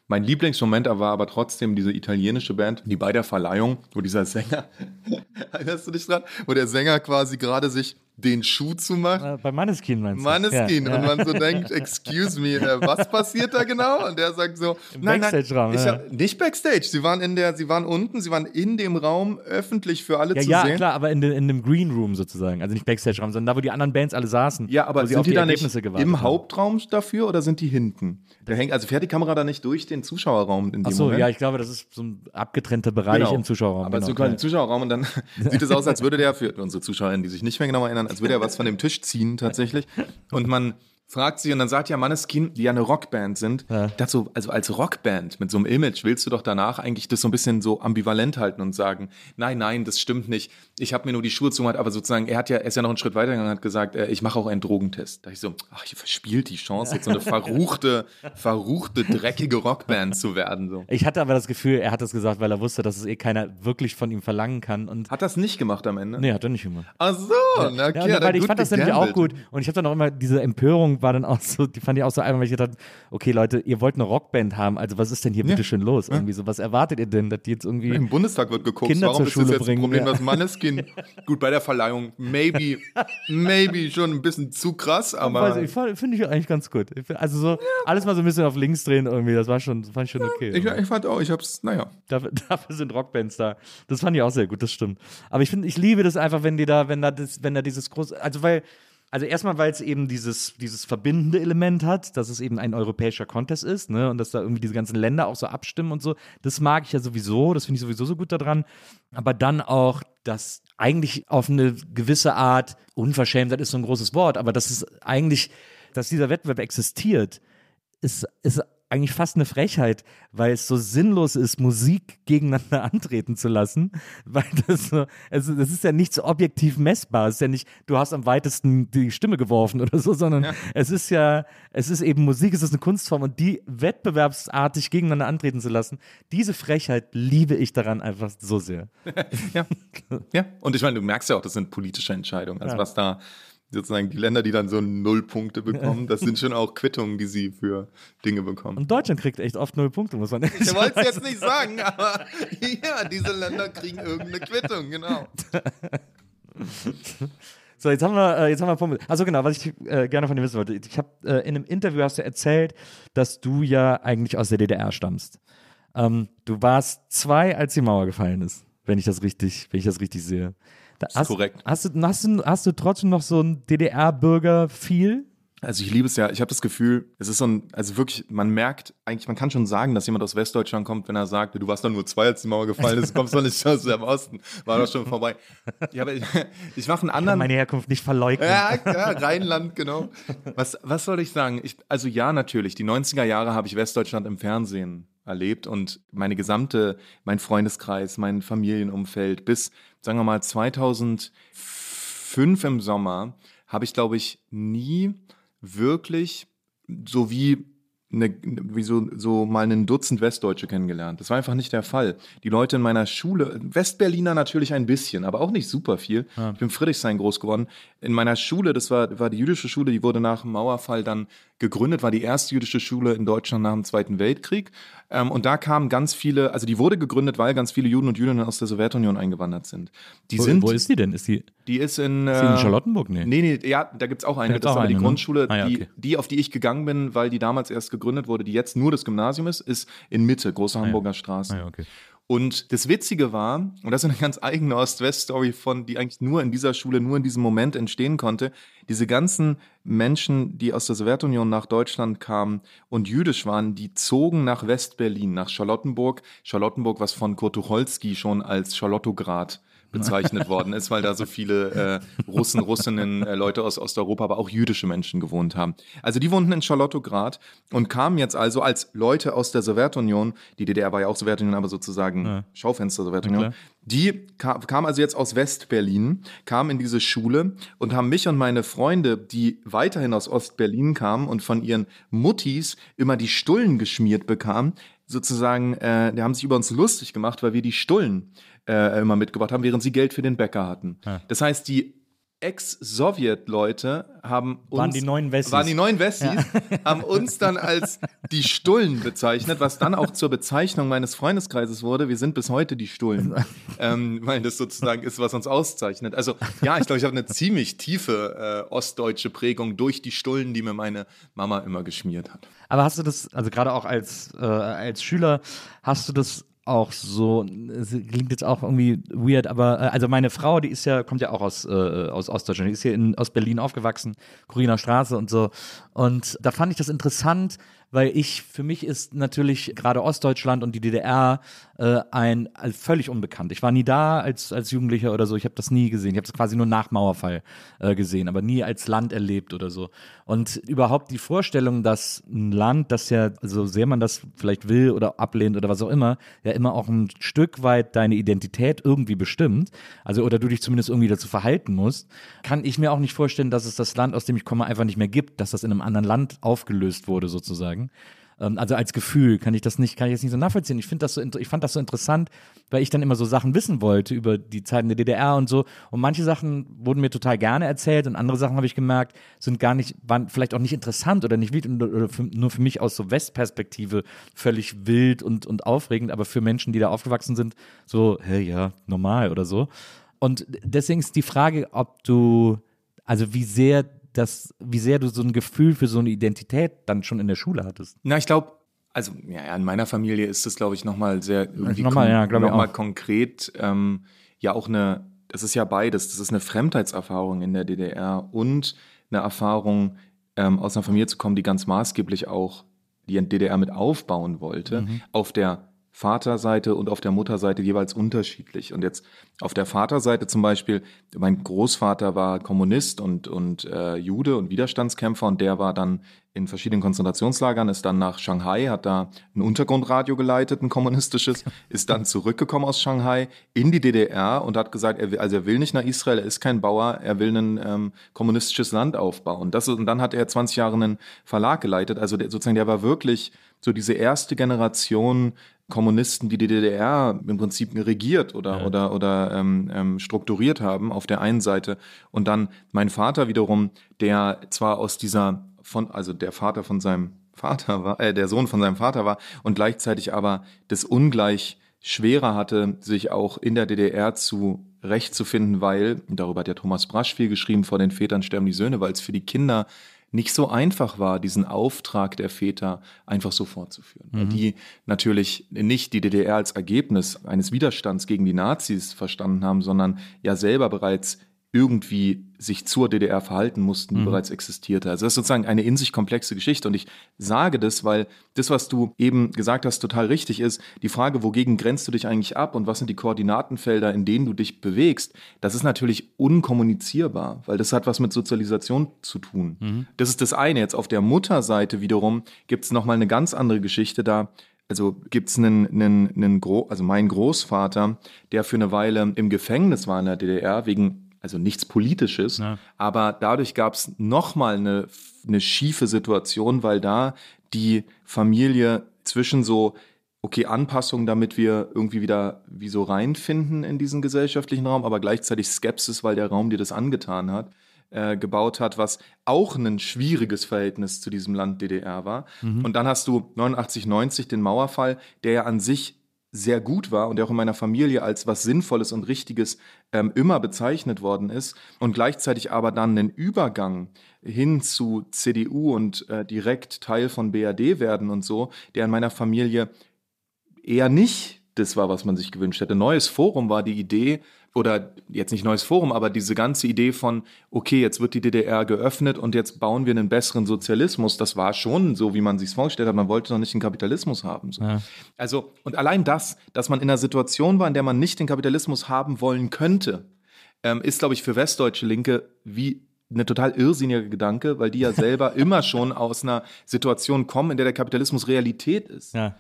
Mein Lieblingsmoment war aber trotzdem diese italienische Band, die bei der Verleihung, wo dieser Sänger, *laughs* erinnerst du dich dran, wo der Sänger quasi gerade sich den Schuh zumacht. Äh, bei Manneskin meinst du? Manneskin Ja, und ja. man so *laughs* denkt, excuse me, äh, was passiert da genau? Und der sagt so, Im nein, Backstage-Raum, ja. nicht Backstage, sie waren in der, sie waren unten, sie waren in dem Raum öffentlich für alle Ja, zu ja, sehen. klar, aber in, de, in dem Green Room sozusagen. Also nicht Backstage-Raum, sondern da, wo die anderen Bands alle saßen. Ja, aber sind die, die da nicht Ergebnisse im haben. Hauptraum dafür oder sind die hinten? Da hängt, also fährt die Kamera da nicht durch den Zuschauerraum in dem Ach so, Moment? ja, ich glaube, das ist so ein abgetrennter Bereich Genau. im Zuschauerraum. Aber genau, so quasi ja. im Zuschauerraum und dann *laughs* sieht es aus, als würde der, für unsere Zuschauerinnen, die sich nicht mehr genau erinnern, als würde er was von dem Tisch ziehen tatsächlich. Und man fragt sie und dann sagt ja Manneskin, die ja eine Rockband sind, Ja. dazu, also als Rockband mit so einem Image willst du doch danach eigentlich das so ein bisschen so ambivalent halten und sagen, nein, nein, das stimmt nicht. Ich habe mir nur die Schuhe zugemacht, aber sozusagen, er hat ja, er ist ja noch einen Schritt weitergegangen und hat gesagt, äh, ich mache auch einen Drogentest. Da ich so, ach, ihr verspielt die Chance, jetzt so eine *laughs* verruchte, verruchte, dreckige Rockband zu werden. So. Ich hatte aber das Gefühl, er hat das gesagt, weil er wusste, dass es eh keiner wirklich von ihm verlangen kann. Und Hat das nicht gemacht am Ende? nee, hat er nicht gemacht. Ach so, na okay, Ja, hat er weil ich fand das nämlich auch gegambelt. gut. Und ich habe dann auch immer, diese Empörung war dann auch so, die fand ich auch so einfach, weil ich gedacht habe, okay Leute, ihr wollt eine Rockband haben, also was ist denn hier bitte schön los? Irgendwie so, was erwartet ihr denn, dass die jetzt irgendwie. Im Bundestag wird geguckt, Kinder warum zur ist das Schule jetzt bringen, ein Problem, ja. dass Manneskin, *laughs* gut, bei der Verleihung, maybe, maybe schon ein bisschen zu krass, aber Finde ich eigentlich ganz gut. Also so alles mal so ein bisschen auf links drehen irgendwie, das war schon, fand ich schon okay. ich, ich fand auch, ich hab's, naja. Dafür, *laughs* dafür sind Rockbands da. Das fand ich auch sehr gut, das stimmt. Aber ich finde, ich liebe das einfach, wenn die da, wenn da das, wenn da dieses große, also weil, also erstmal, weil es eben dieses, dieses verbindende Element hat, dass es eben ein europäischer Contest ist, ne, und dass da irgendwie diese ganzen Länder auch so abstimmen und so. Das mag ich ja sowieso, das finde ich sowieso so gut daran. Aber dann auch, dass eigentlich auf eine gewisse Art, unverschämt, das ist so ein großes Wort, aber dass es eigentlich, dass dieser Wettbewerb existiert, ist, ist eigentlich fast eine Frechheit, weil es so sinnlos ist, Musik gegeneinander *laughs* antreten zu lassen, weil das so, also das ist ja nicht so objektiv messbar. Es ist ja nicht, du hast am weitesten die Stimme geworfen oder so, sondern es ist ja, es ist eben Musik, es ist eine Kunstform und die wettbewerbsartig gegeneinander antreten zu lassen, diese Frechheit liebe ich daran einfach so sehr. *laughs* Ja. *laughs* ja. Und ich meine, du merkst ja auch, das sind politische Entscheidungen. Also Ja. was da sozusagen die Länder, die dann so null Punkte *laughs* bekommen, das sind schon auch Quittungen, die sie für Dinge bekommen. Und Deutschland kriegt echt oft null Punkte, muss man Ich wollte es jetzt nicht sagen, aber *laughs* ja, diese Länder kriegen irgendeine Quittung, genau. *laughs* So, jetzt haben wir, äh, jetzt haben wir Pommes. Also genau, was ich äh, gerne von dir wissen wollte. Ich habe äh, in einem Interview hast du erzählt, dass du ja eigentlich aus der DDR stammst. Ähm, du warst zwei, als die Mauer gefallen ist, wenn ich das richtig, wenn ich das richtig sehe. Da, ist hast, korrekt. Hast du, hast, du, hast du trotzdem noch so ein DDR-Bürger-Feel? Also ich liebe es ja, ich habe das Gefühl, es ist so ein, also wirklich, man merkt eigentlich, man kann schon sagen, dass jemand aus Westdeutschland kommt, wenn er sagt, du warst doch nur zwei, als die Mauer gefallen ist, kommst doch nicht aus dem Osten, war doch schon vorbei. Ja, aber ich, *laughs* ich mache einen anderen. Meine Herkunft nicht verleugnen. Ja, ja, Rheinland, genau. Was, was soll ich sagen? Ich, also ja, natürlich. Die 90er Jahre habe ich Westdeutschland im Fernsehen erlebt und meine gesamte, mein Freundeskreis, mein Familienumfeld bis, sagen wir mal, 2005 im Sommer habe ich, glaube ich, nie wirklich so wie eine, wie so, so mal ein Dutzend Westdeutsche kennengelernt. Das war einfach nicht der Fall. Die Leute in meiner Schule, Westberliner natürlich ein bisschen, aber auch nicht super viel. Ich bin in Friedrichshain groß geworden. In meiner Schule, das war, war die jüdische Schule, die wurde nach dem Mauerfall dann gegründet, war die erste jüdische Schule in Deutschland nach dem Zweiten Weltkrieg. Ähm, und da kamen ganz viele, also die wurde gegründet, weil ganz viele Juden und Jüdinnen aus der Sowjetunion eingewandert sind. Die Wo, sind, wo ist die denn? Ist die, die ist in, ist die in äh, Charlottenburg? Nee. Nee, nee, ja, da gibt's auch eine. Das ist auch aber die eine, ne? Grundschule, Ah ja, die, okay. die, auf die ich gegangen bin, weil die damals erst gegründet wurde, die jetzt nur das Gymnasium ist, ist in Mitte, Große Hamburger Straße. Ah ja, okay. Und das Witzige war, und das ist eine ganz eigene Ost-West-Story von, die eigentlich nur in dieser Schule, nur in diesem Moment entstehen konnte. Diese ganzen Menschen, die aus der Sowjetunion nach Deutschland kamen und jüdisch waren, die zogen nach West-Berlin, nach Charlottenburg. Charlottenburg, was von Kurt Tucholsky schon als Charlottograd bezeichnet worden ist, weil da so viele äh, Russen, Russinnen, äh, Leute aus Osteuropa, aber auch jüdische Menschen gewohnt haben. Also die wohnten in Charlottograd und kamen jetzt also als Leute aus der Sowjetunion, die DDR war ja auch Sowjetunion, aber sozusagen ja. Schaufenster Sowjetunion, ja, die kam, kam also jetzt aus West-Berlin, kamen in diese Schule und haben mich und meine Freunde, die weiterhin aus Ost-Berlin kamen und von ihren Muttis immer die Stullen geschmiert bekamen, sozusagen, äh, die haben sich über uns lustig gemacht, weil wir die Stullen äh, immer mitgebracht haben, während sie Geld für den Bäcker hatten. Ja. Das heißt, die Ex-Sowjet-Leute haben uns. Waren die neuen Wessis. Waren die neuen Wessis, ja. *laughs* haben uns dann als die Stullen bezeichnet, was dann auch zur Bezeichnung meines Freundeskreises wurde. Wir sind bis heute die Stullen. *laughs* ähm, weil das sozusagen ist, was uns auszeichnet. Also, ja, ich glaube, ich habe eine ziemlich tiefe äh, ostdeutsche Prägung durch die Stullen, die mir meine Mama immer geschmiert hat. Aber hast du das, also gerade auch als, äh, als Schüler, hast du das auch so, es klingt jetzt auch irgendwie weird, aber äh, also meine Frau, die ist ja, kommt ja auch aus, äh, aus Ostdeutschland, die ist hier in, aus Berlin aufgewachsen, Corina Straße und so. Und da fand ich das interessant, weil ich, für mich ist natürlich gerade Ostdeutschland und die DDR äh, ein also völlig unbekannt. Ich war nie da als, als Jugendlicher oder so, ich habe das nie gesehen. Ich habe es quasi nur nach Mauerfall äh, gesehen, aber nie als Land erlebt oder so. Und überhaupt die Vorstellung, dass ein Land, das ja, so sehr man das vielleicht will oder ablehnt oder was auch immer, ja immer auch ein Stück weit deine Identität irgendwie bestimmt, also oder du dich zumindest irgendwie dazu verhalten musst, kann ich mir auch nicht vorstellen, dass es das Land, aus dem ich komme, einfach nicht mehr gibt, dass das in einem anderen Land aufgelöst wurde sozusagen sagen. Ähm, also als Gefühl kann ich das nicht, kann ich jetzt nicht so nachvollziehen. Ich finde das so, ich fand das so interessant, weil ich dann immer so Sachen wissen wollte über die Zeiten der DDR und so. Und manche Sachen wurden mir total gerne erzählt und andere Sachen habe ich gemerkt, sind gar nicht, waren vielleicht auch nicht interessant oder nicht wild oder für, nur für mich aus so Westperspektive völlig wild und, und aufregend, aber für Menschen, die da aufgewachsen sind, so, hey, ja, normal oder so. Und deswegen ist die Frage, ob du, also wie sehr das, wie sehr du so ein Gefühl für so eine Identität dann schon in der Schule hattest. Na, ich glaube, also ja, in meiner Familie ist das, glaube ich, nochmal sehr irgendwie nochmal, ja, noch konkret. Ähm, ja, auch eine, das ist ja beides. Das ist eine Fremdheitserfahrung in der DDR und eine Erfahrung, ähm, aus einer Familie zu kommen, die ganz maßgeblich auch die DDR mit aufbauen wollte. Mhm. Auf der Vaterseite und auf der Mutterseite jeweils unterschiedlich. Und jetzt auf der Vaterseite zum Beispiel, mein Großvater war Kommunist und, und äh, Jude und Widerstandskämpfer und der war dann in verschiedenen Konzentrationslagern, ist dann nach Shanghai, hat da ein Untergrundradio geleitet, ein kommunistisches, *laughs* ist dann zurückgekommen aus Shanghai in die DDR und hat gesagt, er will, also er will nicht nach Israel, er ist kein Bauer, er will ein ähm, kommunistisches Land aufbauen. Das, und dann hat er 20 Jahre einen Verlag geleitet. Also der, sozusagen, der war wirklich so diese erste Generation Kommunisten, die die DDR im Prinzip regiert oder, ja. oder, oder ähm, ähm, strukturiert haben, auf der einen Seite. Und dann mein Vater wiederum, der zwar aus dieser, von, also der Vater von seinem Vater war, äh, der Sohn von seinem Vater war und gleichzeitig aber das ungleich schwerer hatte, sich auch in der DDR zu Recht zu finden, weil, darüber hat ja Thomas Brasch viel geschrieben, vor den Vätern sterben die Söhne, weil es für die Kinder nicht so einfach war, diesen Auftrag der Väter einfach so fortzuführen. Mhm. Weil die natürlich nicht die DDR als Ergebnis eines Widerstands gegen die Nazis verstanden haben, sondern ja selber bereits irgendwie sich zur DDR verhalten mussten, die mhm. bereits existierte. Also das ist sozusagen eine in sich komplexe Geschichte. Und ich sage das, weil das, was du eben gesagt hast, total richtig ist. Die Frage, wogegen grenzt du dich eigentlich ab und was sind die Koordinatenfelder, in denen du dich bewegst, das ist natürlich unkommunizierbar, weil das hat was mit Sozialisation zu tun. Mhm. Das ist das eine. Jetzt auf der Mutterseite wiederum gibt es nochmal eine ganz andere Geschichte da. Also gibt es einen, einen, einen Gro also mein Großvater, der für eine Weile im Gefängnis war in der DDR wegen also nichts Politisches, ja. aber dadurch gab es nochmal eine, eine schiefe Situation, weil da die Familie zwischen so, okay, Anpassung, damit wir irgendwie wieder wie so reinfinden in diesen gesellschaftlichen Raum, aber gleichzeitig Skepsis, weil der Raum dir das angetan hat, äh, gebaut hat, was auch ein schwieriges Verhältnis zu diesem Land DDR war. Mhm. Und dann hast du 89, 90 den Mauerfall, der ja an sich sehr gut war und der auch in meiner Familie als was Sinnvolles und Richtiges ähm, immer bezeichnet worden ist und gleichzeitig aber dann einen Übergang hin zu CDU und äh, direkt Teil von BRD werden und so, der in meiner Familie eher nicht das war, was man sich gewünscht hätte. Neues Forum war die Idee, oder jetzt nicht neues Forum, aber diese ganze Idee von, okay, jetzt wird die DDR geöffnet und jetzt bauen wir einen besseren Sozialismus, das war schon so, wie man sich vorgestellt hat. Man wollte noch nicht einen Kapitalismus haben. So. Ja. Also, und allein das, dass man in einer Situation war, in der man nicht den Kapitalismus haben wollen könnte, ähm, ist, glaube ich, für westdeutsche Linke wie eine total irrsinnige Gedanke, weil die ja selber *laughs* immer schon aus einer Situation kommen, in der der Kapitalismus Realität ist. Ja.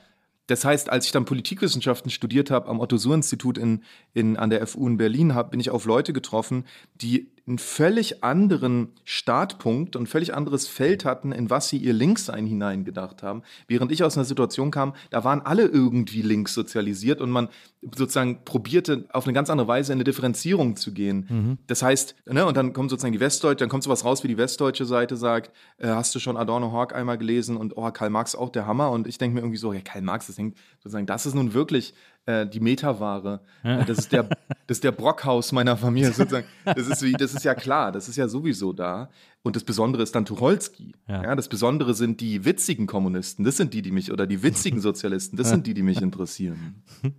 Das heißt, als ich dann Politikwissenschaften studiert habe am Otto-Suhr-Institut in, in, an der FU in Berlin, hab, bin ich auf Leute getroffen, die einen völlig anderen Startpunkt und völlig anderes Feld hatten, in was sie ihr Linkssein hineingedacht haben. Während ich aus einer Situation kam, da waren alle irgendwie links sozialisiert und man sozusagen probierte, auf eine ganz andere Weise in eine Differenzierung zu gehen. Mhm. Das heißt, ne, und dann kommt sozusagen die Westdeutsche, dann kommt sowas raus, wie die westdeutsche Seite sagt, äh, hast du schon Adorno Hawk einmal gelesen und oh, Karl Marx auch der Hammer. Und ich denke mir irgendwie so, ja, Karl Marx, das, hängt, sozusagen, das ist nun wirklich äh, die Metaware. Äh, das, ist der, *laughs* das ist der Brockhaus meiner Familie sozusagen. Das ist, wie, das ist ja klar, das ist ja sowieso da. Und das Besondere ist dann Tucholsky. Ja. ja. das Besondere sind die witzigen Kommunisten. Das sind die, die mich, oder die witzigen *laughs* Sozialisten. Das sind die, die mich interessieren. *laughs*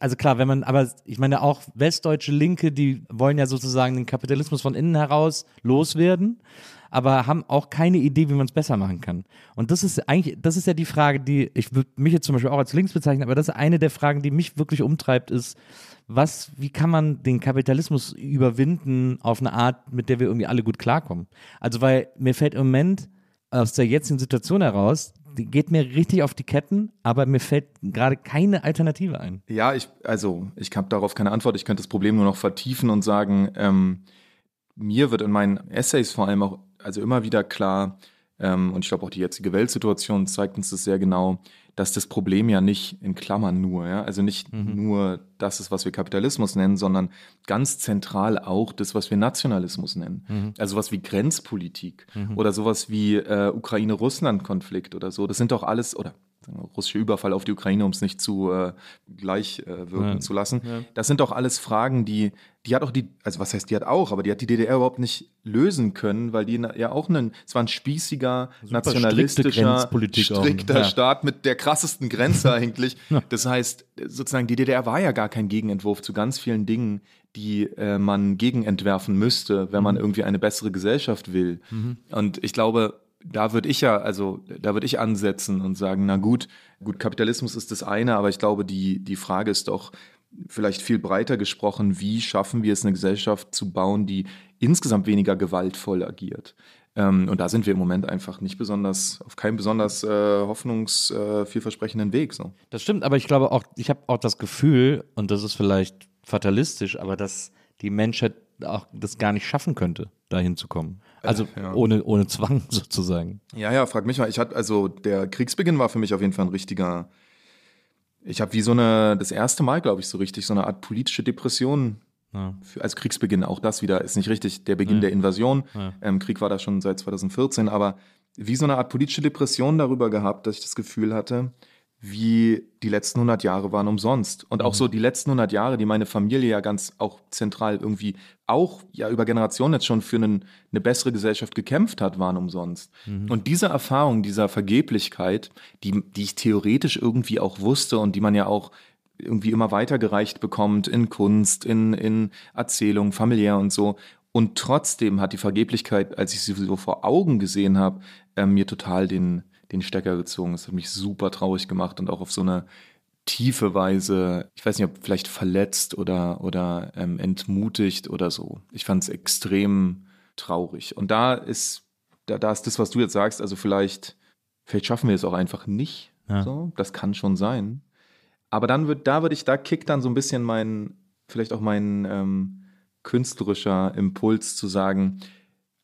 Also klar, wenn man, aber ich meine auch westdeutsche Linke, die wollen ja sozusagen den Kapitalismus von innen heraus loswerden aber haben auch keine Idee, wie man es besser machen kann. Und das ist eigentlich, das ist ja die Frage, die, ich würde mich jetzt zum Beispiel auch als links bezeichnen, aber das ist eine der Fragen, die mich wirklich umtreibt, ist, was, wie kann man den Kapitalismus überwinden auf eine Art, mit der wir irgendwie alle gut klarkommen? Also, weil mir fällt im Moment aus der jetzigen Situation heraus, die geht mir richtig auf die Ketten, aber mir fällt gerade keine Alternative ein. Ja, ich, also ich habe darauf keine Antwort. Ich könnte das Problem nur noch vertiefen und sagen, ähm, mir wird in meinen Essays vor allem auch also immer wieder klar, ähm, und ich glaube auch die jetzige Weltsituation zeigt uns das sehr genau, dass das Problem ja nicht in Klammern nur, ja, also nicht mhm. nur das ist, was wir Kapitalismus nennen, sondern ganz zentral auch das, was wir Nationalismus nennen. Mhm. Also was wie Grenzpolitik mhm. oder sowas wie äh, Ukraine-Russland-Konflikt oder so. Das sind doch alles, oder russische Überfall auf die Ukraine, um es nicht zu äh, gleich äh, wirken ja. zu lassen. Ja. Das sind doch alles Fragen, die, die hat auch die, also was heißt, die hat auch, aber die hat die DDR überhaupt nicht lösen können, weil die ja auch ein, es war ein spießiger, Super nationalistischer, strikter ja. Staat mit der krassesten Grenze *laughs* eigentlich. Das heißt, sozusagen, die DDR war ja gar kein Gegenentwurf zu ganz vielen Dingen, die äh, man gegenentwerfen müsste, wenn man mhm. irgendwie eine bessere Gesellschaft will. Mhm. Und ich glaube, da würde ich ja, also da würde ich ansetzen und sagen, na gut, gut, Kapitalismus ist das eine, aber ich glaube, die, die Frage ist doch vielleicht viel breiter gesprochen, wie schaffen wir es, eine Gesellschaft zu bauen, die insgesamt weniger gewaltvoll agiert. Ähm, und da sind wir im Moment einfach nicht besonders, auf keinem besonders äh, hoffnungs äh, Weg. So. Das stimmt, aber ich glaube auch, ich habe auch das Gefühl, und das ist vielleicht fatalistisch, aber dass die Menschheit auch das gar nicht schaffen könnte, dahin zu kommen. Also äh, ja. ohne, ohne Zwang *laughs* sozusagen. Ja, ja, frag mich mal. Ich hatte, also der Kriegsbeginn war für mich auf jeden Fall ein richtiger. Ich habe wie so eine, das erste Mal, glaube ich, so richtig, so eine Art politische Depression. Ja. Für, als Kriegsbeginn, auch das wieder ist nicht richtig, der Beginn ja. der Invasion. Ähm, Krieg war da schon seit 2014, aber wie so eine Art politische Depression darüber gehabt, dass ich das Gefühl hatte, wie die letzten 100 Jahre waren umsonst. Und auch mhm. so die letzten 100 Jahre, die meine Familie ja ganz auch zentral irgendwie auch ja über Generationen jetzt schon für einen, eine bessere Gesellschaft gekämpft hat, waren umsonst. Mhm. Und diese Erfahrung dieser Vergeblichkeit, die, die ich theoretisch irgendwie auch wusste und die man ja auch irgendwie immer weitergereicht bekommt in Kunst, in, in Erzählung, familiär und so. Und trotzdem hat die Vergeblichkeit, als ich sie so vor Augen gesehen habe, äh, mir total den, den Stecker gezogen. Das hat mich super traurig gemacht und auch auf so eine tiefe Weise, ich weiß nicht, ob vielleicht verletzt oder, oder ähm, entmutigt oder so. Ich fand es extrem traurig. Und da ist, da, da ist das, was du jetzt sagst, also vielleicht, vielleicht schaffen wir es auch einfach nicht. Ja. So, das kann schon sein. Aber dann wird, da würde ich, da kickt dann so ein bisschen mein, vielleicht auch mein ähm, künstlerischer Impuls zu sagen,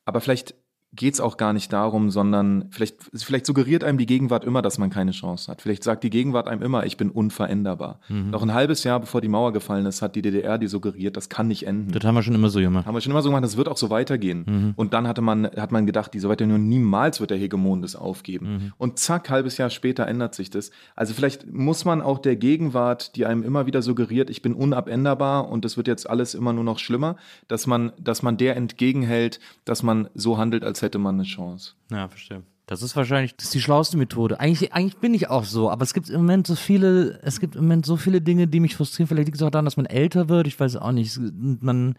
aber vielleicht geht es auch gar nicht darum, sondern vielleicht, vielleicht suggeriert einem die Gegenwart immer, dass man keine Chance hat. Vielleicht sagt die Gegenwart einem immer, ich bin unveränderbar. Mhm. Noch ein halbes Jahr bevor die Mauer gefallen ist, hat die DDR die suggeriert, das kann nicht enden. Das haben wir schon immer so gemacht. Haben wir schon immer so gemacht, das wird auch so weitergehen. Mhm. Und dann hatte man, hat man gedacht, die Sowjetunion niemals wird der Hegemon das aufgeben. Mhm. Und zack, halbes Jahr später ändert sich das. Also vielleicht muss man auch der Gegenwart, die einem immer wieder suggeriert, ich bin unabänderbar und das wird jetzt alles immer nur noch schlimmer, dass man, dass man der entgegenhält, dass man so handelt, als hätte man eine Chance. Ja, verstehe. Das ist wahrscheinlich das ist die schlauste Methode. Eigentlich, eigentlich bin ich auch so, aber es gibt im Moment so viele, es gibt im Moment so viele Dinge, die mich frustrieren. Vielleicht liegt es auch daran, dass man älter wird. Ich weiß auch nicht. Man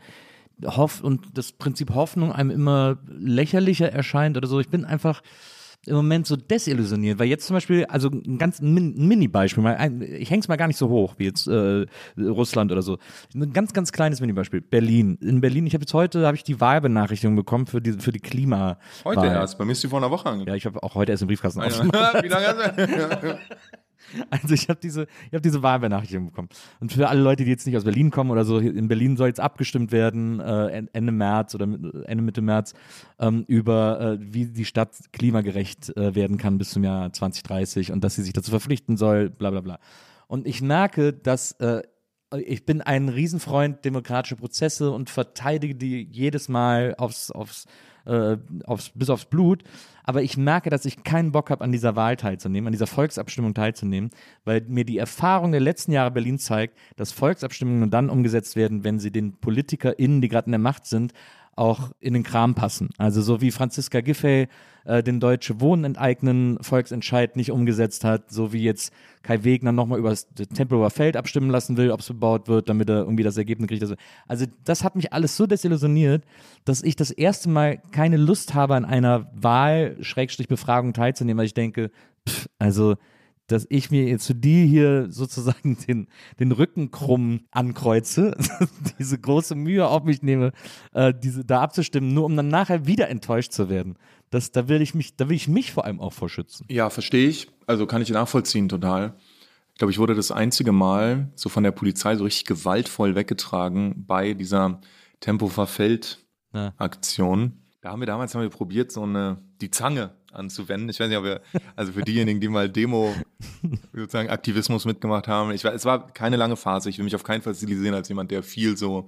hofft und das Prinzip Hoffnung einem immer lächerlicher erscheint oder so. Ich bin einfach im Moment so desillusioniert, weil jetzt zum Beispiel, also ein ganz Min Mini-Beispiel, ich hänge es mal gar nicht so hoch wie jetzt äh, Russland oder so. Ein ganz, ganz kleines Mini-Beispiel. Berlin. In Berlin, ich habe jetzt heute, habe ich die Wahlbenachrichtigung bekommen für die, für die Klima. Heute erst, bei mir ist die vor einer Woche angekommen. Ja, ich habe auch heute erst im Briefkasten ah, *laughs* Wie lange? *laughs* *laughs* *laughs* Also ich habe diese, ich habe diese Wahlbenachrichtigung bekommen. Und für alle Leute, die jetzt nicht aus Berlin kommen oder so, in Berlin soll jetzt abgestimmt werden äh, Ende März oder Ende Mitte März ähm, über äh, wie die Stadt klimagerecht äh, werden kann bis zum Jahr 2030 und dass sie sich dazu verpflichten soll, bla bla bla. Und ich merke, dass äh, ich bin ein Riesenfreund demokratischer Prozesse und verteidige die jedes Mal aufs, aufs äh, aufs, bis aufs Blut. Aber ich merke, dass ich keinen Bock habe, an dieser Wahl teilzunehmen, an dieser Volksabstimmung teilzunehmen, weil mir die Erfahrung der letzten Jahre Berlin zeigt, dass Volksabstimmungen nur dann umgesetzt werden, wenn sie den PolitikerInnen, die gerade in der Macht sind, auch in den Kram passen. Also so wie Franziska Giffey äh, den Deutsche Wohnen enteignen Volksentscheid nicht umgesetzt hat, so wie jetzt Kai Wegner nochmal über das Tempelhofer Feld abstimmen lassen will, ob es bebaut wird, damit er irgendwie das Ergebnis kriegt. Also, also das hat mich alles so desillusioniert, dass ich das erste Mal keine Lust habe, an einer Wahl-Befragung teilzunehmen, weil ich denke, pff, also dass ich mir jetzt für die hier sozusagen *laughs* den, den Rücken krumm ankreuze, *laughs* diese große Mühe auf mich nehme, äh, diese da abzustimmen, nur um dann nachher wieder enttäuscht zu werden. Das, da will ich mich, da will ich mich vor allem auch vorschützen. Ja, verstehe ich. Also kann ich nachvollziehen total. Ich glaube, ich wurde das einzige Mal so von der Polizei so richtig gewaltvoll weggetragen bei dieser Tempo verfällt Aktion. Ja. Da haben wir damals haben wir probiert, so eine die Zange anzuwenden. Ich weiß nicht, ob wir, also für diejenigen, die mal Demo, sozusagen Aktivismus mitgemacht haben, ich war, es war keine lange Phase. Ich will mich auf keinen Fall stilisieren als jemand, der viel so,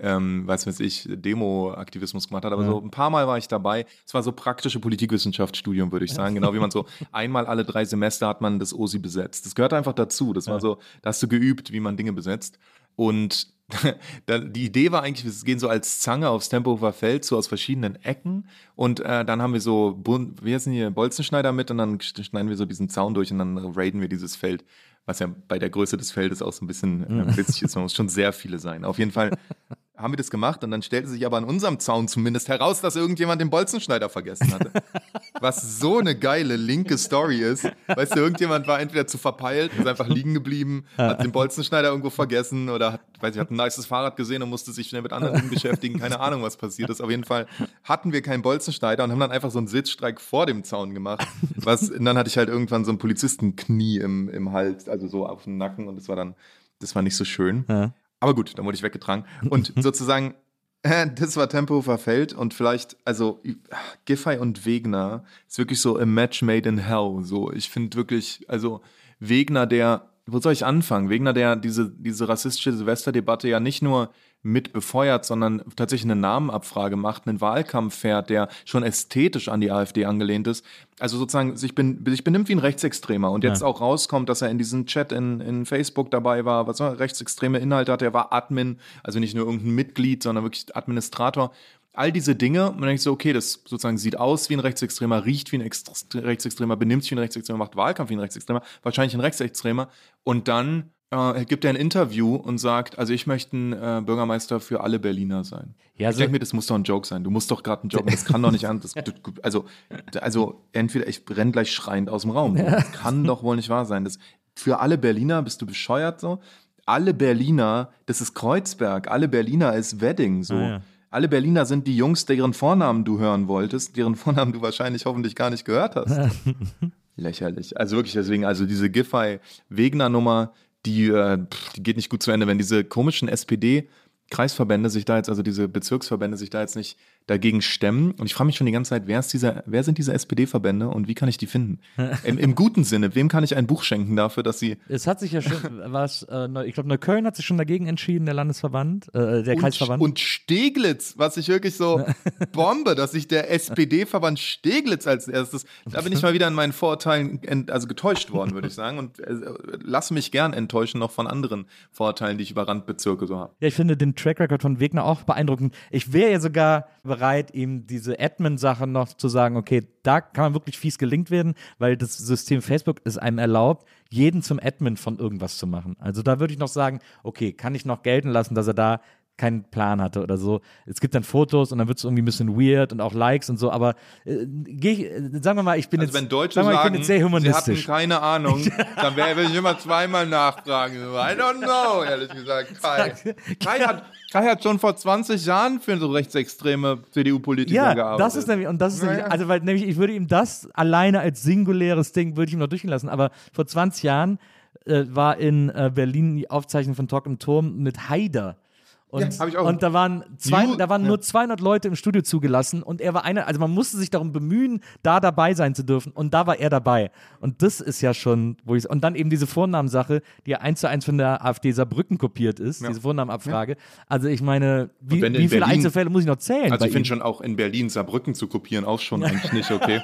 ähm, weiß was ich, Demo-Aktivismus gemacht hat. Aber ja. so ein paar Mal war ich dabei. Es war so praktische Politikwissenschaftsstudium, würde ich sagen. Genau wie man so einmal alle drei Semester hat man das OSI besetzt. Das gehört einfach dazu. Das war so, da hast du geübt, wie man Dinge besetzt. Und *laughs* die Idee war eigentlich, wir gehen so als Zange aufs Tempelhofer Feld, so aus verschiedenen Ecken. Und äh, dann haben wir so, wie heißen hier, Bolzenschneider mit und dann schneiden wir so diesen Zaun durch und dann raiden wir dieses Feld, was ja bei der Größe des Feldes auch so ein bisschen äh, witzig ist. Man muss schon sehr viele sein. Auf jeden Fall *laughs* haben wir das gemacht und dann stellte sich aber an unserem Zaun zumindest heraus, dass irgendjemand den Bolzenschneider vergessen hatte. *laughs* Was so eine geile linke Story ist. Weißt du, irgendjemand war entweder zu verpeilt, ist einfach liegen geblieben, hat den Bolzenschneider irgendwo vergessen oder hat, weiß ich, hat ein nices Fahrrad gesehen und musste sich schnell mit anderen Dingen beschäftigen. Keine Ahnung, was passiert ist. Auf jeden Fall hatten wir keinen Bolzenschneider und haben dann einfach so einen Sitzstreik vor dem Zaun gemacht. Was, und dann hatte ich halt irgendwann so ein Polizistenknie im, im Hals, also so auf dem Nacken und das war dann, das war nicht so schön. Ja. Aber gut, dann wurde ich weggetragen. Und *laughs* sozusagen, *laughs* äh, das war Tempelhofer Feld und vielleicht, also Giffey und Wegner ist wirklich so a match made in hell. So, ich finde wirklich, also Wegner, der, wo soll ich anfangen? Wegner, der diese, diese rassistische Silvesterdebatte ja nicht nur mit befeuert, sondern tatsächlich eine Namenabfrage macht, einen Wahlkampf fährt, der schon ästhetisch an die AfD angelehnt ist. Also sozusagen sich, ben, sich benimmt wie ein Rechtsextremer und jetzt ja. auch rauskommt, dass er in diesem Chat in, in Facebook dabei war, was war, rechtsextreme Inhalte hat, er war Admin, also nicht nur irgendein Mitglied, sondern wirklich Administrator all diese Dinge. Und dann denke ich so, okay, das sozusagen sieht aus wie ein Rechtsextremer, riecht wie ein Rechtsextremer, benimmt sich wie ein Rechtsextremer, macht Wahlkampf wie ein Rechtsextremer, wahrscheinlich ein Rechtsextremer. Und dann äh, gibt er ein Interview und sagt, also ich möchte ein äh, Bürgermeister für alle Berliner sein. Ja, ich denke mir, das muss doch ein Joke sein. Du musst doch gerade ein Joke, das kann doch nicht an. *laughs* Das, also, also entweder ich brenne gleich schreiend aus dem Raum. Das kann doch wohl nicht wahr sein. Das, für alle Berliner bist du bescheuert so. Alle Berliner, das ist Kreuzberg. Alle Berliner ist Wedding so. Ah, ja. Alle Berliner sind die Jungs, deren Vornamen du hören wolltest, deren Vornamen du wahrscheinlich hoffentlich gar nicht gehört hast. *laughs* Lächerlich. Also wirklich deswegen, also diese Giffey-Wegner-Nummer, die, äh, die geht nicht gut zu Ende, wenn diese komischen SPD Kreisverbände sich da jetzt, also diese Bezirksverbände sich da jetzt nicht dagegen stemmen. Und ich frage mich schon die ganze Zeit, wer, ist dieser, wer sind diese SPD-Verbände und wie kann ich die finden? *laughs* Im, Im, guten Sinne, wem kann ich ein Buch schenken dafür, dass sie. Es hat sich ja schon, *laughs* was, äh, ich glaube, Neukölln hat sich schon dagegen entschieden, der Landesverband, äh, der und, Kreisverband. Und Steglitz, was ich wirklich so *laughs* Bombe, dass sich der SPD-Verband Steglitz als erstes, da bin ich mal wieder an meinen Vorurteilen ent, also getäuscht worden, würde ich sagen. Und äh, lasse mich gern enttäuschen noch von anderen Vorurteilen, die ich über Randbezirke so habe. Ja, ich finde den Track Record von Wegner auch beeindruckend. Ich wäre ja sogar bereit, bereit, ihm diese Admin-Sache noch zu sagen, okay, da kann man wirklich fies gelingt werden, weil das System Facebook es einem erlaubt, jeden zum Admin von irgendwas zu machen. Also da würde ich noch sagen, okay, kann ich noch gelten lassen, dass er da keinen Plan hatte oder so. Es gibt dann Fotos und dann wird es irgendwie ein bisschen weird und auch Likes und so, aber äh, geh äh, sagen wir mal, ich bin Also jetzt, wenn Deutsche sagen mal, ich sagen, bin jetzt sehr sie hatten humanistisch. keine Ahnung, *laughs* dann werde ich immer zweimal nachfragen. I don't know, ehrlich gesagt. Kai. Kai, hat, Kai hat schon vor 20 Jahren für so rechtsextreme CDU-Politiker Ja, gearbeitet. das ist nämlich, und das ist Naja. nämlich, also weil nämlich, ich würde ihm das alleine als singuläres Ding, würde ich ihm noch durchgehen lassen, aber vor 20 Jahren äh, war in äh, Berlin die Aufzeichnung von Talk im Turm mit Haider. Und, Ja, und da waren, zwei, da waren ja. nur 200 Leute im Studio zugelassen und er war einer, also man musste sich darum bemühen, da dabei sein zu dürfen und da war er dabei. Und das ist ja schon, wo ich, und dann eben diese Vornamensache, die ja eins zu eins von der AfD Saarbrücken kopiert ist, diese Vornamenabfrage. Also ich meine, wie, wie viele Berlin- Einzelfälle muss ich noch zählen? Also ich finde schon auch in Berlin Saarbrücken zu kopieren auch schon *laughs* eigentlich nicht okay.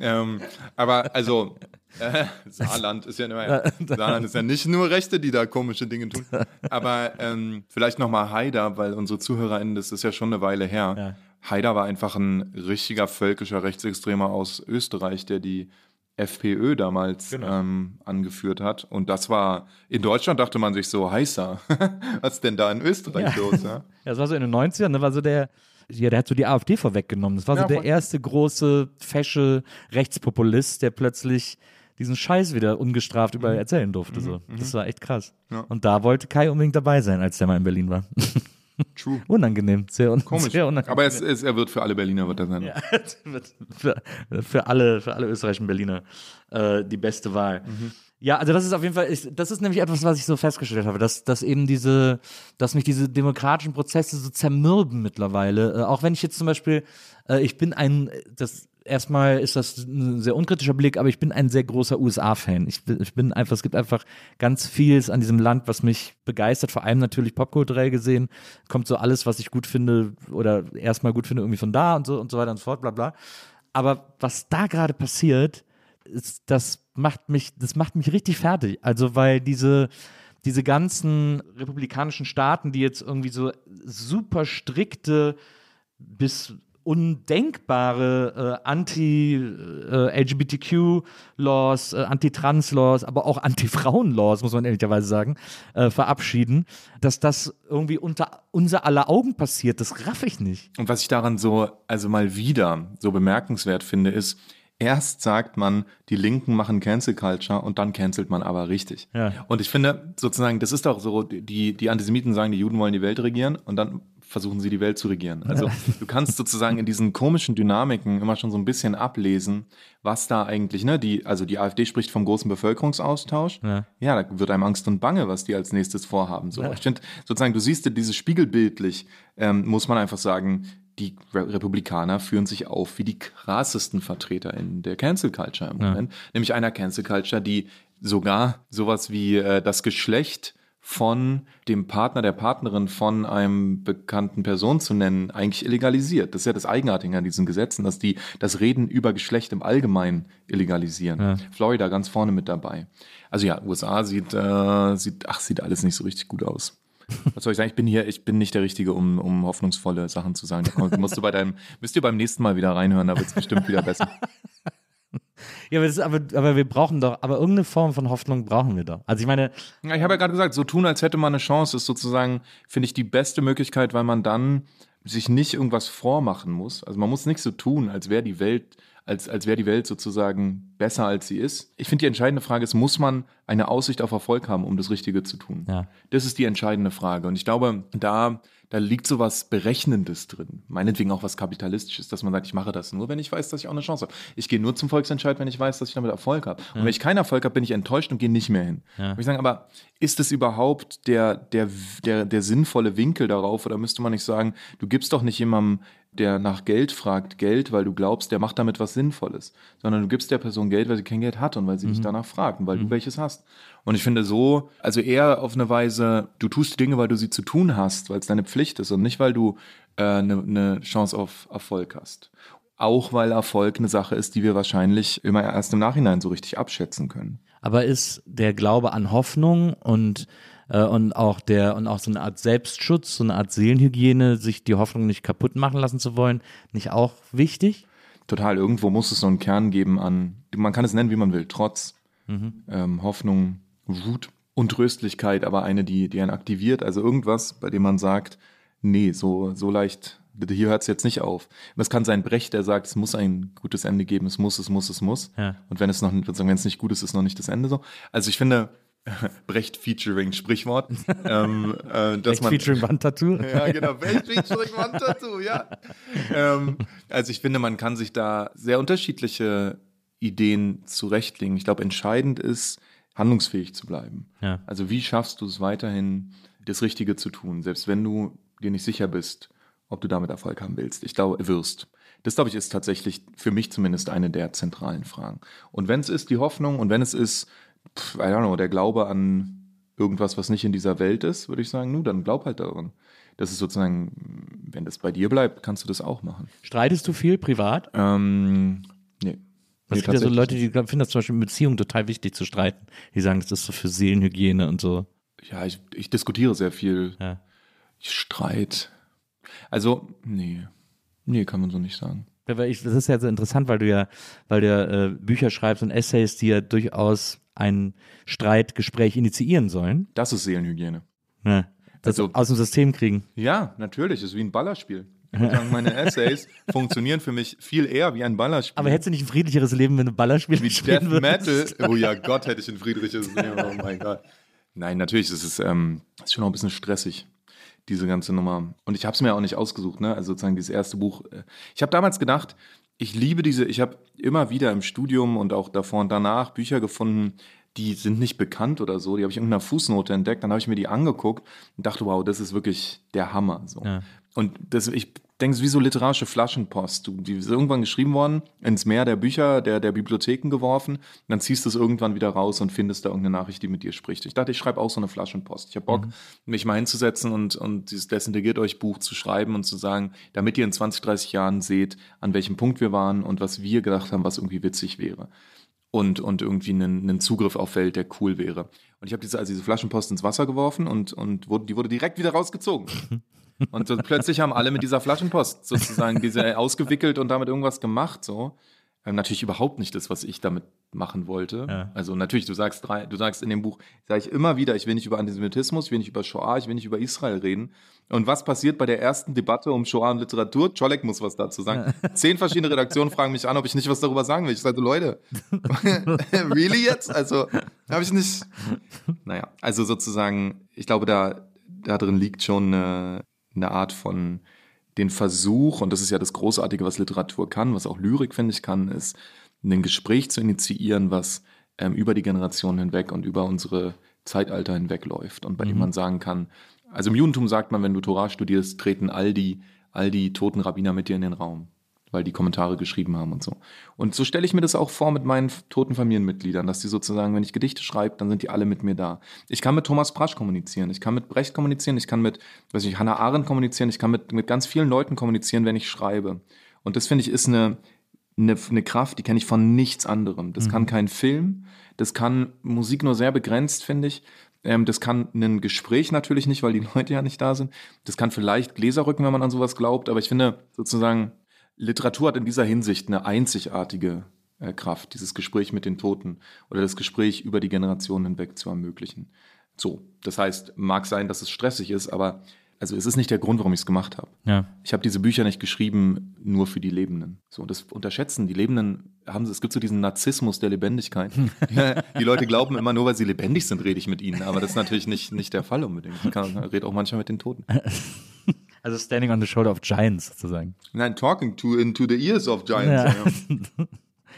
ähm, aber also äh, Saarland ist ja immer, *laughs* Saarland ist ja nicht nur Rechte, die da komische Dinge tun. *laughs* Aber ähm, vielleicht nochmal Haider, weil unsere ZuhörerInnen, das ist ja schon eine Weile her. Ja. Haider war einfach ein richtiger völkischer Rechtsextremer aus Österreich, der die FPÖ damals Genau. ähm, angeführt hat. Und das war, in Deutschland dachte man sich so, heißer, *laughs* was ist denn da in Österreich los? Ja? Ja, das war so in den 90ern, ne, war so der, ja, der hat so die AfD vorweggenommen. Das war so Ja, der erste große, fesche Rechtspopulist, der plötzlich diesen Scheiß wieder ungestraft überall erzählen durfte. So. Das war echt krass. Mhm. Ja. Und da wollte Kai unbedingt dabei sein, als der mal in Berlin war. *laughs* True. unangenehm, sehr, un Komisch. sehr unangenehm. Aber es, es, er wird für alle Berliner wird er sein. Ja, *laughs* für, für alle, für alle österreichischen Berliner äh, die beste Wahl. Mhm. Ja, also das ist auf jeden Fall, ich, das ist nämlich etwas, was ich so festgestellt habe, dass, dass eben diese, dass mich diese demokratischen Prozesse so zermürben mittlerweile. Äh, auch wenn ich jetzt zum Beispiel, äh, ich bin ein, das erstmal ist das ein sehr unkritischer Blick, aber ich bin ein sehr großer USA-Fan. Ich, ich bin einfach, es gibt einfach ganz vieles an diesem Land, was mich begeistert, vor allem natürlich popkulturell gesehen, kommt so alles, was ich gut finde oder erstmal gut finde, irgendwie von da und so und so weiter und so fort, bla bla. Aber was da gerade passiert, ist, das macht mich, das macht mich richtig fertig. Also, weil diese, diese ganzen republikanischen Staaten, die jetzt irgendwie so super strikte bis undenkbare äh, Anti-LGBTQ-Laws, äh, Anti-Trans-Laws, aber auch Anti-Frauen-Laws, muss man ehrlicherweise sagen, äh, verabschieden, dass das irgendwie unter unser aller Augen passiert, das raff ich nicht. Und was ich daran so, also mal wieder so bemerkenswert finde, ist, erst sagt man, die Linken machen Cancel Culture und dann cancelt man aber richtig. Ja. Und ich finde sozusagen, das ist doch so, die, die Antisemiten sagen, die Juden wollen die Welt regieren und dann versuchen sie die Welt zu regieren. Also du kannst sozusagen in diesen komischen Dynamiken immer schon so ein bisschen ablesen, was da eigentlich, ne, die, also die AfD spricht vom großen Bevölkerungsaustausch. Ja. Ja, da wird einem Angst und Bange, was die als nächstes vorhaben. So, ich finde sozusagen, du siehst dieses spiegelbildlich, ähm, muss man einfach sagen, die Re Republikaner führen sich auf wie die krassesten Vertreter in der Cancel Culture im Moment. Nämlich einer Cancel Culture, die sogar sowas wie äh, das Geschlecht von dem Partner, der Partnerin von einem bekannten Person zu nennen, eigentlich illegalisiert. Das ist ja das Eigenartige an diesen Gesetzen, dass die das Reden über Geschlecht im Allgemeinen illegalisieren. Florida ganz vorne mit dabei. Also ja, USA sieht, äh, sieht, ach, sieht alles nicht so richtig gut aus. Was soll ich sagen? Ich bin hier, ich bin nicht der Richtige, um, um hoffnungsvolle Sachen zu sagen. Da musst du bei deinem, *laughs* müsst ihr beim nächsten Mal wieder reinhören, da wird es bestimmt wieder besser. Ja, aber, das ist, aber, aber wir brauchen doch, aber irgendeine Form von Hoffnung brauchen wir doch. Also ich meine, ich habe ja gerade gesagt, so tun, als hätte man eine Chance, ist sozusagen, finde ich, die beste Möglichkeit, weil man dann sich nicht irgendwas vormachen muss. Also man muss nicht so tun, als wäre die Welt, als, als wäre die Welt sozusagen besser, als sie ist. Ich finde, die entscheidende Frage ist, muss man eine Aussicht auf Erfolg haben, um das Richtige zu tun? Ja. Das ist die entscheidende Frage. Und ich glaube, da, da liegt so was Berechnendes drin. Meinetwegen auch was Kapitalistisches, dass man sagt, ich mache das nur, wenn ich weiß, dass ich auch eine Chance habe. Ich gehe nur zum Volksentscheid, wenn ich weiß, dass ich damit Erfolg habe. Und wenn ich keinen Erfolg habe, bin ich enttäuscht und gehe nicht mehr hin. Und ich sage, aber ist es überhaupt der, der, der, der sinnvolle Winkel darauf? Oder müsste man nicht sagen, du gibst doch nicht jemandem, der nach Geld fragt, Geld, weil du glaubst, der macht damit was Sinnvolles, sondern du gibst der Person Geld, weil sie kein Geld hat und weil sie dich danach fragt und weil du welches hast. Und ich finde so, also eher auf eine Weise, du tust die Dinge, weil du sie zu tun hast, weil es deine Pflicht ist und nicht, weil du äh, eine, eine Chance auf Erfolg hast. Auch weil Erfolg eine Sache ist, die wir wahrscheinlich immer erst im Nachhinein so richtig abschätzen können. aber ist der Glaube an Hoffnung und äh, und auch der und auch so eine Art Selbstschutz, so eine Art Seelenhygiene, sich die Hoffnung nicht kaputt machen lassen zu wollen, nicht auch wichtig? Total. Irgendwo muss es so einen Kern geben an, man kann es nennen, wie man will, Trotz, ähm, Hoffnung, Wut, Untröstlichkeit, aber eine, die, die einen aktiviert. Also irgendwas, bei dem man sagt, nee, so, so leicht, hier hört es jetzt nicht auf. Es kann sein Brecht, der sagt, es muss ein gutes Ende geben, es muss, es muss, es muss. Ja. Und wenn es noch, wenn es nicht gut ist, ist noch nicht das Ende so. Also ich finde, *laughs* Brecht featuring Sprichwort, ähm, äh, dass Echt man featuring Wandtattoo? *laughs* ja, genau. Brecht featuring Wandtattoo, ja. ähm, also ich finde, man kann sich da sehr unterschiedliche Ideen zurechtlegen. Ich glaube, entscheidend ist, handlungsfähig zu bleiben. Ja. Also wie schaffst du es weiterhin, das Richtige zu tun, selbst wenn du dir nicht sicher bist, ob du damit Erfolg haben willst. Ich glaube, wirst. Das, glaube ich, ist tatsächlich für mich zumindest eine der zentralen Fragen. Und wenn es ist die Hoffnung und wenn es ist, pff, I don't know, der Glaube an irgendwas, was nicht in dieser Welt ist, würde ich sagen, nu, dann glaub halt daran. Das ist sozusagen, wenn das bei dir bleibt, kannst du das auch machen. Streitest du viel privat? Ähm, nee. Es Nee, gibt ja so Leute, die finden das zum Beispiel in Beziehungen total wichtig zu streiten. Die sagen, das ist so für Seelenhygiene und so. Ja, ich, ich diskutiere sehr viel. Ja. Ich streit. Also, nee. Nee, kann man so nicht sagen. Das ist ja so interessant, weil du ja, weil du ja äh, Bücher schreibst und Essays, die ja durchaus ein Streitgespräch initiieren sollen. Das ist Seelenhygiene. Ne? Das Also- aus dem System kriegen. Ja, natürlich. Das ist wie ein Ballerspiel. Sagen, meine Essays *laughs* funktionieren für mich viel eher wie ein Ballerspiel. Aber hättest du nicht ein friedlicheres Leben, wenn du Ballerspiele wie spielen Death würdest? Metal. Oh ja, Gott, hätte ich ein friedliches Leben. Oh mein Gott. Nein, natürlich, es ist, ähm, ist schon auch ein bisschen stressig, diese ganze Nummer. Und ich habe es mir auch nicht ausgesucht, ne? Also sozusagen dieses erste Buch. äh, Ich habe damals gedacht, ich liebe diese, ich habe immer wieder im Studium und auch davor und danach Bücher gefunden, die sind nicht bekannt oder so. Die habe ich in irgendeiner Fußnote entdeckt. Dann habe ich mir die angeguckt und dachte, wow, das ist wirklich der Hammer. So. Ja. Und das, ich ist wie so literarische Flaschenpost. Du, die ist irgendwann geschrieben worden, ins Meer der Bücher, der, der Bibliotheken geworfen. Und dann ziehst du es irgendwann wieder raus und findest da irgendeine Nachricht, die mit dir spricht. Ich dachte, ich schreibe auch so eine Flaschenpost. Ich habe Bock, mich mal hinzusetzen und, und dieses Desintegriert euch Buch zu schreiben und zu sagen, damit ihr in 20, 30 Jahren seht, an welchem Punkt wir waren und was wir gedacht haben, was irgendwie witzig wäre. Und, und irgendwie einen, einen Zugriff auf Welt, der cool wäre. Und ich habe diese, also diese Flaschenpost ins Wasser geworfen und, und wurde, die wurde direkt wieder rausgezogen. *laughs* Und so plötzlich haben alle mit dieser Flaschenpost sozusagen diese ausgewickelt und damit irgendwas gemacht. So. Ähm, natürlich überhaupt nicht das, was ich damit machen wollte. Ja. Also natürlich, du sagst drei, du sagst in dem Buch, sage ich immer wieder, ich will nicht über Antisemitismus, ich will nicht über Shoah, ich will nicht über Israel reden. Und was passiert bei der ersten Debatte um Shoah und Literatur? Czolek muss was dazu sagen. *laughs* Zehn verschiedene Redaktionen fragen mich an, ob ich nicht was darüber sagen will. Ich sage, Leute, *laughs* really jetzt? Also, habe ich nicht. Naja, also sozusagen, ich glaube, da, da drin liegt schon eine, eine Art von den Versuch, und das ist ja das Großartige, was Literatur kann, was auch Lyrik, finde ich, kann, ist, ein Gespräch zu initiieren, was ähm, über die Generationen hinweg und über unsere Zeitalter hinweg läuft und bei dem man sagen kann, also im Judentum sagt man, wenn du Torah studierst, treten all die, all die toten Rabbiner mit dir in den Raum, weil die Kommentare geschrieben haben und so. Und so stelle ich mir das auch vor mit meinen toten Familienmitgliedern, dass die sozusagen, wenn ich Gedichte schreibe, dann sind die alle mit mir da. Ich kann mit Thomas Prasch kommunizieren, ich kann mit Brecht kommunizieren, ich kann mit, weiß ich, Hannah Arendt kommunizieren, ich kann mit, mit ganz vielen Leuten kommunizieren, wenn ich schreibe. Und das finde ich ist eine, eine, eine Kraft, die kenne ich von nichts anderem. Das kann kein Film, das kann Musik nur sehr begrenzt, finde ich. Ähm, das kann ein Gespräch natürlich nicht, weil die *laughs* Leute ja nicht da sind. Das kann vielleicht Gläser rücken, wenn man an sowas glaubt. Aber ich finde sozusagen, Literatur hat in dieser Hinsicht eine einzigartige äh, Kraft, dieses Gespräch mit den Toten oder das Gespräch über die Generationen hinweg zu ermöglichen. So, das heißt, mag sein, dass es stressig ist, aber also es ist nicht der Grund, warum ich es gemacht habe. Ja. Ich habe diese Bücher nicht geschrieben nur für die Lebenden. So, das unterschätzen. Die Lebenden haben es gibt so diesen Narzissmus der Lebendigkeit. *laughs* die Leute glauben immer nur, weil sie lebendig sind, rede ich mit ihnen. Aber das ist natürlich nicht, nicht der Fall unbedingt. Ich kann, rede auch manchmal mit den Toten. *laughs* Also standing on the shoulder of giants sozusagen. Nein, talking to into the ears of giants. Ja. *laughs*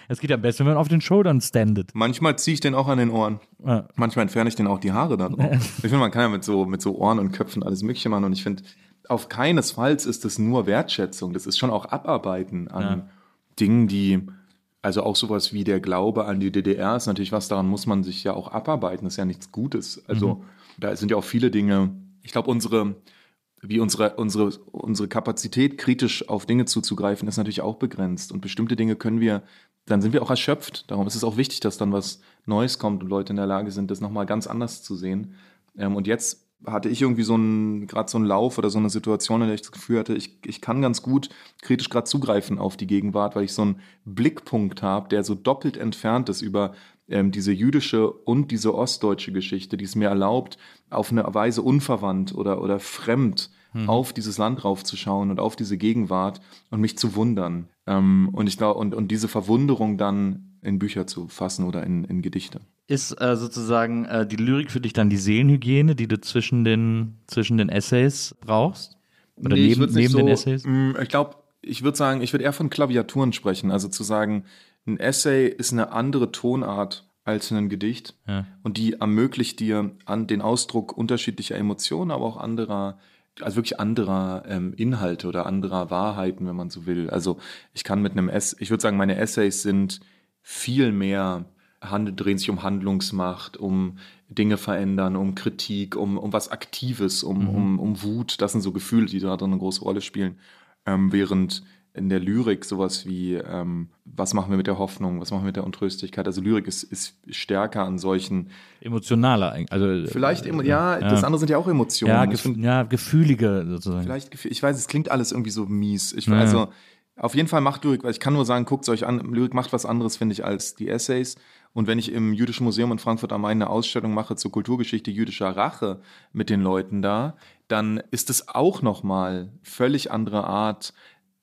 Es geht ja am besten, wenn man auf den Schultern standet. Manchmal ziehe ich den auch an den Ohren. Ja. Manchmal entferne ich den auch die Haare da drauf. Ich finde, man kann ja mit so, mit so Ohren und Köpfen alles Mögliche machen. Und ich finde, auf keinesfalls ist das nur Wertschätzung. Das ist schon auch Abarbeiten an Ja. Dingen, die, also auch sowas wie der Glaube an die DDR ist natürlich was, daran muss man sich ja auch abarbeiten. Das ist ja nichts Gutes. Also da sind ja auch viele Dinge. Ich glaube, unsere, wie unsere, unsere, unsere Kapazität, kritisch auf Dinge zuzugreifen, ist natürlich auch begrenzt. Und bestimmte Dinge können wir, dann sind wir auch erschöpft. Darum ist es auch wichtig, dass dann was Neues kommt und Leute in der Lage sind, das nochmal ganz anders zu sehen. Ähm, und jetzt hatte ich irgendwie so einen, gerade so einen Lauf oder so eine Situation, in der ich das Gefühl hatte, ich, ich kann ganz gut kritisch gerade zugreifen auf die Gegenwart, weil ich so einen Blickpunkt habe, der so doppelt entfernt ist über ähm, diese jüdische und diese ostdeutsche Geschichte, die es mir erlaubt, auf eine Weise unverwandt oder, oder fremd mhm. auf dieses Land raufzuschauen und auf diese Gegenwart und mich zu wundern. Ähm, und ich glaube, und, und diese Verwunderung dann in Bücher zu fassen oder in, in Gedichte. Ist äh, sozusagen äh, die Lyrik für dich dann die Seelenhygiene, die du zwischen den, zwischen den Essays brauchst? Oder nee, neben, neben so, den Essays? Mh, mm, ich glaube, ich würde sagen, ich würde eher von Klaviaturen sprechen. Also zu sagen, ein Essay ist eine andere Tonart als ein Gedicht ja. und die ermöglicht dir an den Ausdruck unterschiedlicher Emotionen, aber auch anderer also wirklich anderer ähm, Inhalte oder anderer Wahrheiten, wenn man so will. Also ich kann mit einem Ess, ich würde sagen, meine Essays sind viel mehr handel, drehen sich um Handlungsmacht, um Dinge verändern, um Kritik, um, um was Aktives, um, mhm. um, um Wut. Das sind so Gefühle, die da drin eine große Rolle spielen. Ähm, während in der Lyrik sowas wie, ähm, was machen wir mit der Hoffnung, was machen wir mit der Untröstlichkeit. Also Lyrik ist, ist stärker an solchen. Emotionaler, also. Äh, Vielleicht, äh, ja, ja, das andere sind ja auch Emotionen. Ja, gef find, ja gefühlige sozusagen. Vielleicht, ich weiß, es klingt alles irgendwie so mies. Ich, ja. Also, auf jeden Fall macht Lyrik, weil ich kann nur sagen, guckt es euch an, Lyrik macht was anderes, finde ich, als die Essays. Und wenn ich im Jüdischen Museum in Frankfurt am Main eine Ausstellung mache zur Kulturgeschichte jüdischer Rache mit den Leuten da, dann ist es auch nochmal völlig andere Art,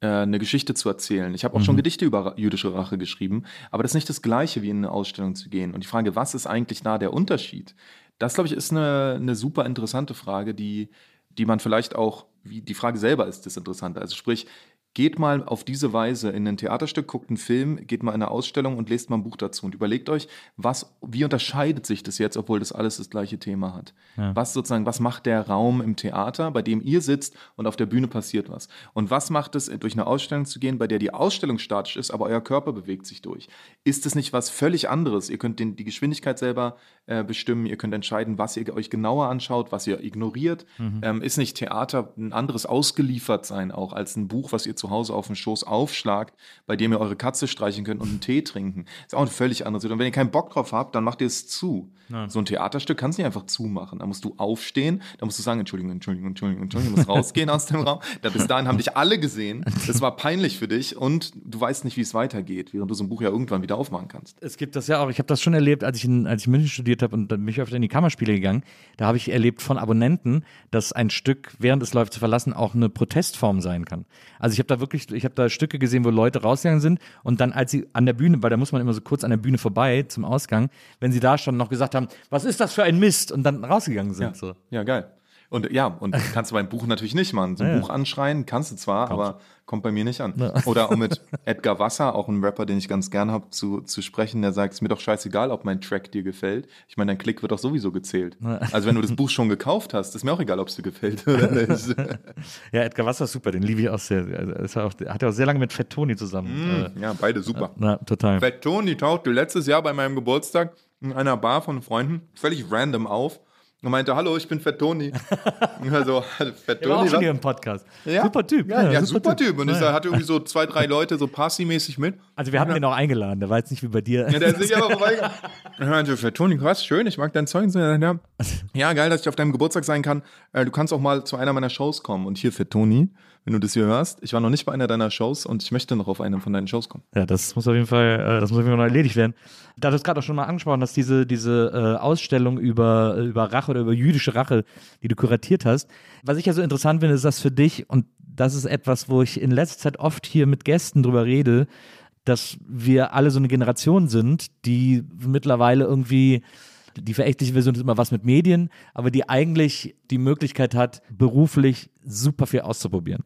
eine Geschichte zu erzählen. Ich habe auch mhm. schon Gedichte über jüdische Rache geschrieben, aber das ist nicht das Gleiche, wie in eine Ausstellung zu gehen. Und die Frage, was ist eigentlich da der Unterschied? Das, glaube ich, ist eine, eine super interessante Frage, die, die man vielleicht auch, wie die Frage selber ist das Interessante. Also sprich, Geht mal auf diese Weise in ein Theaterstück, guckt einen Film, geht mal in eine Ausstellung und lest mal ein Buch dazu und überlegt euch, was, wie unterscheidet sich das jetzt, obwohl das alles das gleiche Thema hat? Ja. Was sozusagen, was macht der Raum im Theater, bei dem ihr sitzt und auf der Bühne passiert was? Und was macht es, durch eine Ausstellung zu gehen, bei der die Ausstellung statisch ist, aber euer Körper bewegt sich durch? Ist es nicht was völlig anderes? Ihr könnt den, die Geschwindigkeit selber äh, bestimmen, ihr könnt entscheiden, was ihr euch genauer anschaut, was ihr ignoriert. Mhm. Ähm, ist nicht Theater ein anderes ausgeliefert sein auch als ein Buch, was ihr zu Hause auf dem Schoß aufschlagt, bei dem ihr eure Katze streichen könnt und einen Tee trinken. Ist auch eine völlig andere Situation. Und wenn ihr keinen Bock drauf habt, dann macht ihr es zu. Ja. So ein Theaterstück kannst du nicht einfach zumachen. Da musst du aufstehen, da musst du sagen, Entschuldigung, Entschuldigung, Entschuldigung, Entschuldigung, du musst rausgehen aus dem Raum. Da bis dahin haben dich alle gesehen. Das war peinlich für dich und du weißt nicht, wie es weitergeht, während du so ein Buch ja irgendwann wieder aufmachen kannst. Es gibt das ja auch. Ich habe das schon erlebt, als ich in, als ich in München studiert habe und dann bin ich öfter in die Kammerspiele gegangen. Da habe ich erlebt von Abonnenten, dass ein Stück während es läuft zu verlassen auch eine Protestform sein kann. Also ich habe da wirklich, ich habe da Stücke gesehen, wo Leute rausgegangen sind und dann, als sie an der Bühne, weil da muss man immer so kurz an der Bühne vorbei zum Ausgang, wenn sie da schon noch gesagt haben, was ist das für ein Mist und dann rausgegangen sind. Ja, so. ja geil. Und ja, und *laughs* kannst du beim Buch natürlich nicht machen. So ein ja, Buch anschreien kannst du zwar, Kommt. aber kommt bei mir nicht an. Ja. Oder um mit *laughs* Edgar Wasser, auch ein Rapper, den ich ganz gern habe, zu, zu sprechen, der sagt, es ist mir doch scheißegal, ob mein Track dir gefällt. Ich meine, dein Klick wird doch sowieso gezählt. Also wenn du das Buch schon gekauft hast, ist mir auch egal, ob es dir gefällt oder *laughs* nicht. ja, Edgar Wasser ist super, den liebe ich auch sehr. Also, auch, hat ja auch sehr lange mit Fettoni zusammen. Mm, ja, beide super. Na, total. Fettoni tauchte letztes Jahr bei meinem Geburtstag in einer Bar von Freunden völlig random auf und meinte, hallo, ich bin Fett Toni. *laughs* also, Fett Toni. Auch schon hier im Podcast. Ja? Super Typ. Ja, ja, ja super, super typ. Und ich hatte irgendwie so zwei, drei Leute so Parsi-mäßig mit. Also wir hatten ihn auch eingeladen, der war jetzt nicht wie bei dir. Ja, der ist sich aber vorbeigegangen. *laughs* Ich meinte, Fett Toni, krass, schön, ich mag dein Zeug. Ja. ja, geil, dass ich auf deinem Geburtstag sein kann. Äh, du kannst auch mal zu einer meiner Shows kommen. Und hier, Fett Toni, wenn du das hier hörst. Ich war noch nicht bei einer deiner Shows und ich möchte noch auf eine von deinen Shows kommen. Ja, das muss auf jeden Fall, äh, das muss auf jeden Fall erledigt werden. Da du es gerade auch schon mal angesprochen hast, diese, diese äh, Ausstellung über, äh, über Rache oder über jüdische Rache, die du kuratiert hast. Was ich ja so interessant finde, ist das für dich, und das ist etwas, wo ich in letzter Zeit oft hier mit Gästen drüber rede, dass wir alle so eine Generation sind, die mittlerweile irgendwie die verächtliche Version ist immer was mit Medien, aber die eigentlich die Möglichkeit hat, beruflich super viel auszuprobieren.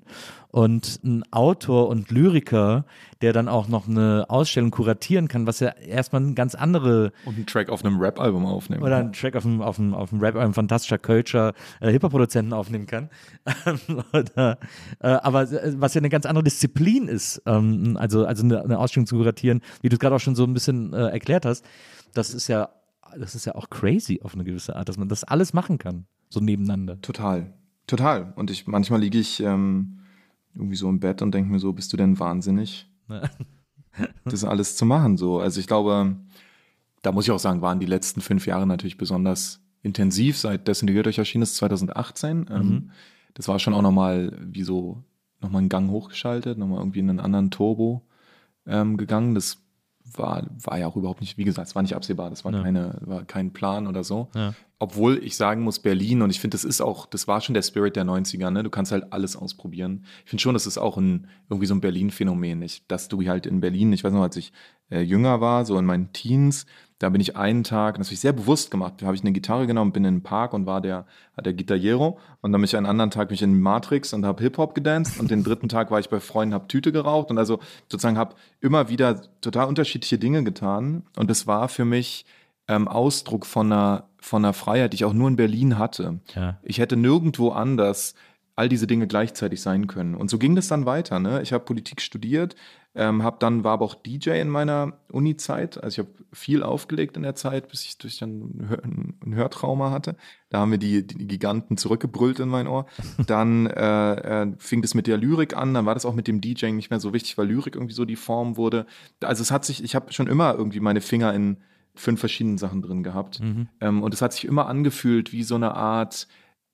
Und ein Autor und Lyriker, der dann auch noch eine Ausstellung kuratieren kann, was ja erstmal eine ganz andere. Und einen Track auf einem Rap-Album aufnehmen. Oder einen Track auf einem, auf einem, auf einem Rap-Album fantastischer Culture, äh, Hip-Hop-Produzenten aufnehmen kann. *laughs* Oder, äh, aber was ja eine ganz andere Disziplin ist, ähm, also, also eine, eine Ausstellung zu kuratieren, wie du es gerade auch schon so ein bisschen äh, erklärt hast, das ist ja das ist ja auch crazy auf eine gewisse Art, dass man das alles machen kann, so nebeneinander. Total, total. Und ich manchmal liege ich ähm, irgendwie so im Bett und denke mir so, bist du denn wahnsinnig, *laughs* das alles zu machen? So, also ich glaube, da muss ich auch sagen, waren die letzten fünf Jahre natürlich besonders intensiv, seit Desintegriert euch erschienen ist, 2018. Ähm, das war schon auch nochmal wie so, nochmal einen Gang hochgeschaltet, nochmal irgendwie in einen anderen Turbo ähm, gegangen. Das war, war ja auch überhaupt nicht, wie gesagt, es war nicht absehbar, das war, Ja. keine, war kein Plan oder so. Ja. Obwohl ich sagen muss, Berlin, und ich finde, das ist auch, das war schon der Spirit der 90er, ne? Du kannst halt alles ausprobieren. Ich finde schon, das ist auch ein, irgendwie so ein Berlin-Phänomen, nicht? Dass du halt in Berlin, ich weiß noch, als ich äh, jünger war, so in meinen Teens, da bin ich einen Tag, das habe ich sehr bewusst gemacht, da habe ich eine Gitarre genommen, bin in den Park und war der, der Gitarriero und dann bin ich einen anderen Tag bin ich in Matrix und habe Hip-Hop gedanced. Und den dritten Tag war ich bei Freunden, habe Tüte geraucht. Und also sozusagen habe immer wieder total unterschiedliche Dinge getan. Und das war für mich ähm, Ausdruck von einer, von einer Freiheit, die ich auch nur in Berlin hatte. Ja. Ich hätte nirgendwo anders all diese Dinge gleichzeitig sein können. Und so ging das dann weiter. Ne? Ich habe Politik studiert, ähm, hab dann war aber auch DJ in meiner Uni-Zeit. Also ich habe viel aufgelegt in der Zeit, bis ich durch dann ein Hör- ein Hörtrauma hatte. Da haben mir die, die Giganten zurückgebrüllt in mein Ohr. Dann äh, äh, fing das mit der Lyrik an. Dann war das auch mit dem DJing nicht mehr so wichtig, weil Lyrik irgendwie so die Form wurde. Also es hat sich, ich habe schon immer irgendwie meine Finger in fünf verschiedenen Sachen drin gehabt. Ähm, und es hat sich immer angefühlt wie so eine Art,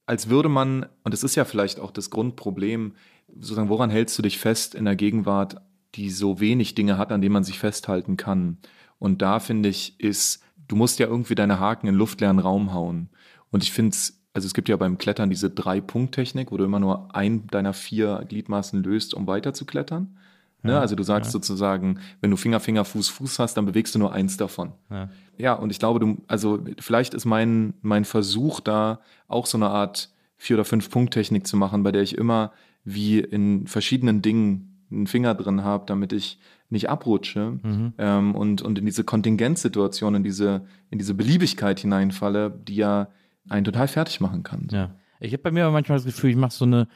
als würde man, und das ist ja vielleicht auch das Grundproblem, sozusagen, woran hältst du dich fest in der Gegenwart, die so wenig Dinge hat, an denen man sich festhalten kann? Und da finde ich, ist, du musst ja irgendwie deine Haken in luftleeren Raum hauen. Und ich finde es, also es gibt ja beim Klettern diese Drei-Punkt-Technik, wo du immer nur ein deiner vier Gliedmaßen löst, um weiter zu klettern. Ne? Also du sagst sozusagen, wenn du Finger, Finger, Fuß, Fuß hast, dann bewegst du nur eins davon. Ja. Ja, und ich glaube, du, also vielleicht ist mein, mein Versuch da auch so eine Art Vier- oder Fünf-Punkt-Technik zu machen, bei der ich immer wie in verschiedenen Dingen einen Finger drin habe, damit ich nicht abrutsche Mhm. ähm, und, und in diese Kontingenzsituation, in diese, in diese Beliebigkeit hineinfalle, die ja einen total fertig machen kann. Ja. Ich habe bei mir aber manchmal das Gefühl, ich mache so eine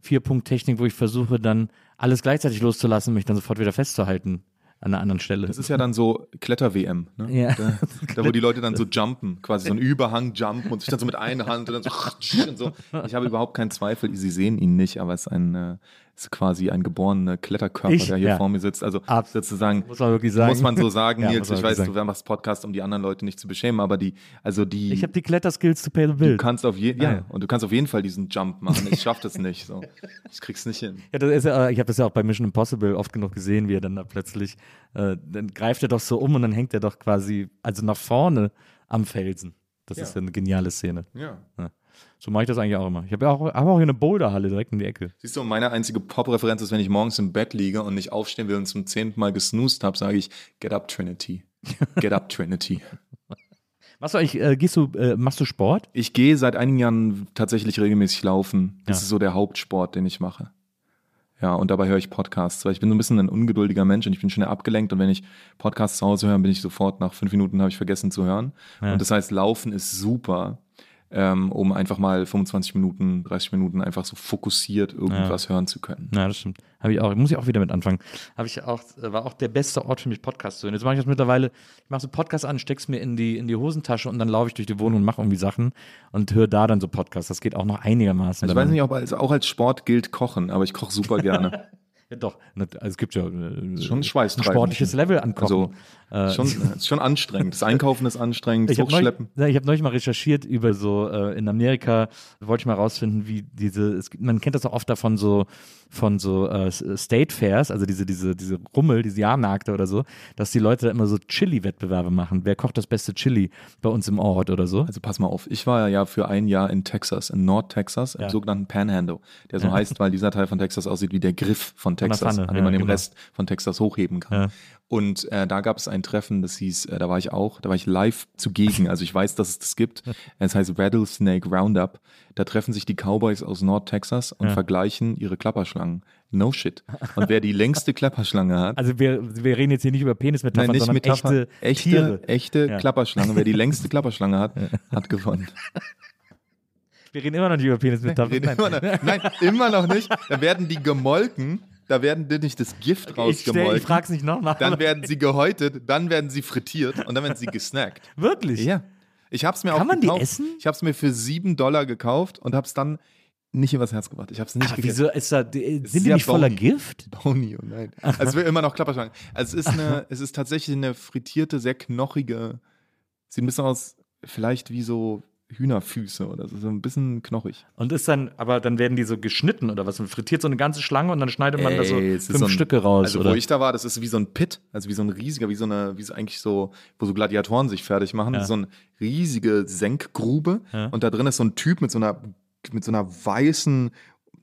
Vier-Punkt-Technik, wo ich versuche dann alles gleichzeitig loszulassen und mich dann sofort wieder festzuhalten an einer anderen Stelle. Das ist ja dann so Kletter-WM, ne? Ja. Da, da, wo die Leute dann so jumpen, quasi so ein Überhang jumpen und sich dann so mit einer Hand und dann so, *laughs* und so. Ich habe überhaupt keinen Zweifel, Sie sehen ihn nicht, aber es ist ein, äh, ist quasi ein geborener Kletterkörper, Ich? der hier Ja. vor mir sitzt. Also Absolut. sozusagen, Muss man wirklich sagen. muss man so sagen, *laughs* Ja, Nils, ich weiß, sagen. du machst Podcast, um die anderen Leute nicht zu beschämen, aber die, also die, Ich habe die Kletterskills to pay the du bill. kannst auf jeden, ja, Ah, ja. und du kannst auf jeden Fall diesen Jump machen. Ich schaff das *laughs* nicht, so. Ich krieg's nicht hin. Ja, das ist ja, ich habe das ja auch bei Mission Impossible oft genug gesehen, wie er dann da plötzlich, äh, dann greift er doch so um und dann hängt er doch quasi, also nach vorne am Felsen. Das Ja. ist ja eine geniale Szene. Ja. So mache ich das eigentlich auch immer. Ich habe ja auch, hab auch hier eine Boulderhalle direkt in die Ecke. Siehst du, meine einzige Pop-Referenz ist, wenn ich morgens im Bett liege und nicht aufstehen will und zum zehnten Mal gesnoost habe, sage ich, get up Trinity. Get up Trinity. *laughs* Machst du eigentlich, äh, gehst du, äh, machst du Sport? Ich gehe seit einigen Jahren tatsächlich regelmäßig laufen. Das Ja. ist so der Hauptsport, den ich mache. Ja, und dabei höre ich Podcasts, weil ich bin so ein bisschen ein ungeduldiger Mensch und ich bin schnell abgelenkt und wenn ich Podcasts zu Hause höre, bin ich sofort nach fünf Minuten habe ich vergessen zu hören. Ja. Und das heißt, Laufen ist super, ähm, um einfach mal 25 Minuten, 30 Minuten einfach so fokussiert irgendwas hören zu können. Ja, das stimmt. Habe ich auch, muss ich auch wieder mit anfangen. Habe ich auch, äh, war auch der beste Ort für mich, Podcast zu hören. Jetzt mache ich das mittlerweile, ich mache so Podcast an, steck's mir in die, in die Hosentasche und dann laufe ich durch die Wohnung und mache irgendwie Sachen und höre da dann so Podcasts. Das geht auch noch einigermaßen. Ich weiß nicht, ob als, auch als Sport gilt Kochen, aber ich koche super gerne. *laughs* Ja, doch, also es gibt ja äh, Schon ein sportliches Level an Kochen. Also schon, ist schon anstrengend. Das Einkaufen ist anstrengend, Ich das habe neulich, Hochschleppen. ja, ich hab neulich mal recherchiert über so, äh, in Amerika wollte ich mal rausfinden, wie diese, es man kennt das auch oft davon so, von so äh, State Fairs, also diese, diese, diese Rummel, diese Jahrmärkte oder so, dass die Leute da immer so Chili-Wettbewerbe machen. Wer kocht das beste Chili bei uns im Ort oder so? Also pass mal auf, ich war ja für ein Jahr in Texas, in Nord-Texas, im Ja. sogenannten Panhandle, der so heißt, weil dieser Teil von Texas aussieht wie der Griff von Texas, Pfanne, an dem ja, man den genau. Rest von Texas hochheben kann. Ja. Und äh, da gab es ein Treffen, das hieß, äh, da war ich auch, da war ich live zugegen. Also ich weiß, dass es das gibt. *laughs* Es heißt Rattlesnake Roundup. Da treffen sich die Cowboys aus Nord-Texas und Ja. vergleichen ihre Klapperschlangen. No shit. Und wer die längste *laughs* Klapperschlange hat, Also wir, wir reden jetzt hier nicht über Penismetaphern, Nein, nicht sondern Metapher, echte, Tiere. echte, echte Ja. Klapperschlange. Wer die längste *laughs* Klapperschlange hat, hat gewonnen. Wir reden immer noch nicht über Penismetaphern. Reden immer noch, nein, immer noch nicht. Da werden die gemolken, da werden die nicht das Gift ich stell, ich rausgemolken. frag's nicht nochmal. dann werden sie gehäutet, dann werden sie frittiert und dann werden sie gesnackt. *laughs* Wirklich? Ja. Ich hab's mir Kann auch man die gekauft. essen? Ich hab's mir für sieben Dollar gekauft und hab's dann nicht übers Herz gebracht. Ich hab's nicht Ach, gegessen. wieso ist da, die- sind die sehr nicht voller bony. Gift? Bony, oh nein. Also es will immer noch Klapperschlangen. Also es ist eine, *laughs* es ist tatsächlich eine frittierte, sehr knochige, sieht ein bisschen aus, vielleicht wie so, Hühnerfüße oder so, so ein bisschen knochig. Und ist dann, aber dann werden die so geschnitten oder was? Man frittiert so eine ganze Schlange und dann schneidet man da so Ey, es ist fünf so ein- Stücke raus, Also oder? wo ich da war, das ist wie so ein Pit, also wie so ein riesiger, wie so eine, wie so eigentlich so, wo so Gladiatoren sich fertig machen, Ja. so eine riesige Senkgrube Ja. und da drin ist so ein Typ mit so einer, mit so einer weißen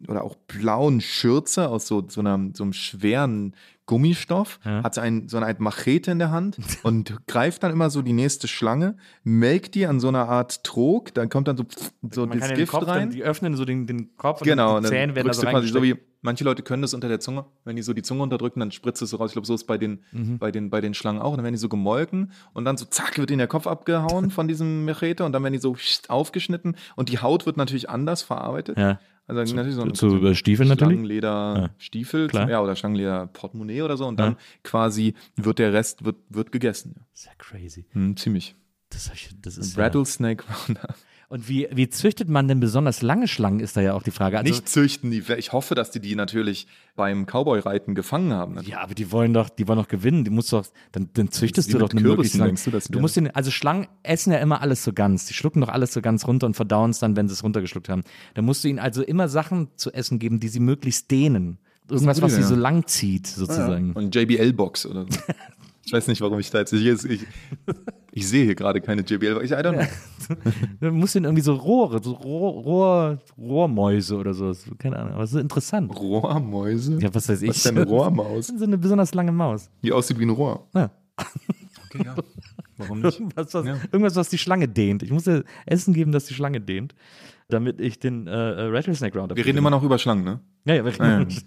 oder auch blauen Schürze aus so, so, einer, so einem schweren Gummistoff, Ja. hat so, ein, so eine Art Machete in der Hand *laughs* und greift dann immer so die nächste Schlange, melkt die an so einer Art Trog, dann kommt dann so, so man das Gift Kopf rein. Dann, die öffnen so den, den Kopf Genau, und die Zähne werden da so quasi so wie, manche Leute können das unter der Zunge, wenn die so die Zunge unterdrücken, dann spritzt es so raus. Ich glaube, so ist bei den, Mhm. bei den, bei den Schlangen auch. Und dann werden die so gemolken und dann so zack, wird ihnen der Kopf abgehauen *laughs* von diesem Machete und dann werden die so aufgeschnitten und die Haut wird natürlich anders verarbeitet. Ja. Also natürlich so ein zu über Stiefel natürlich? Schlangenleder Ja. Ja, oder Schlangenleder Portemonnaie oder so und dann Ja. quasi wird der Rest wird, wird gegessen. Ja crazy. Hm, ziemlich. Das, das ist ja. Rattlesnake Roundup. Und wie, wie züchtet man denn besonders lange Schlangen, ist da ja auch die Frage. Also, Nicht züchten die. Ich hoffe, dass die die natürlich beim Cowboy-Reiten gefangen haben. Ja, aber die wollen doch, die wollen doch gewinnen. Die musst doch, dann, dann züchtest du doch eine möglichst lang. denkst du, dass Du musst den, also Schlangen essen ja immer alles so ganz. Die schlucken doch alles so ganz runter und verdauen es dann, wenn sie es runtergeschluckt haben. Da musst du ihnen also immer Sachen zu essen geben, die sie möglichst dehnen. Irgendwas, was sie so ja. lang zieht, sozusagen. Und JBL-Box oder so. *laughs* Ich weiß nicht, warum ich da jetzt. Ich, ich, ich sehe hier gerade keine JBL-Box. Ich I don't know. *laughs* Du musst ihnen irgendwie so Rohre, so Rohr, Rohr, Rohrmäuse oder so. Keine Ahnung, aber es ist interessant. Rohrmäuse? Ja, was weiß ich. Was ist denn eine Rohrmaus? So eine besonders lange Maus. Die aussieht wie ein Rohr. Ja. Okay, ja. Warum nicht? Irgendwas, was, Ja. irgendwas, was die Schlange dehnt. Ich muss dir Essen geben, das die Schlange dehnt, damit ich den äh, äh, Rattlesnake Roundup Wir reden immer noch über Schlangen, ne? Ja, ja, wir reden *laughs*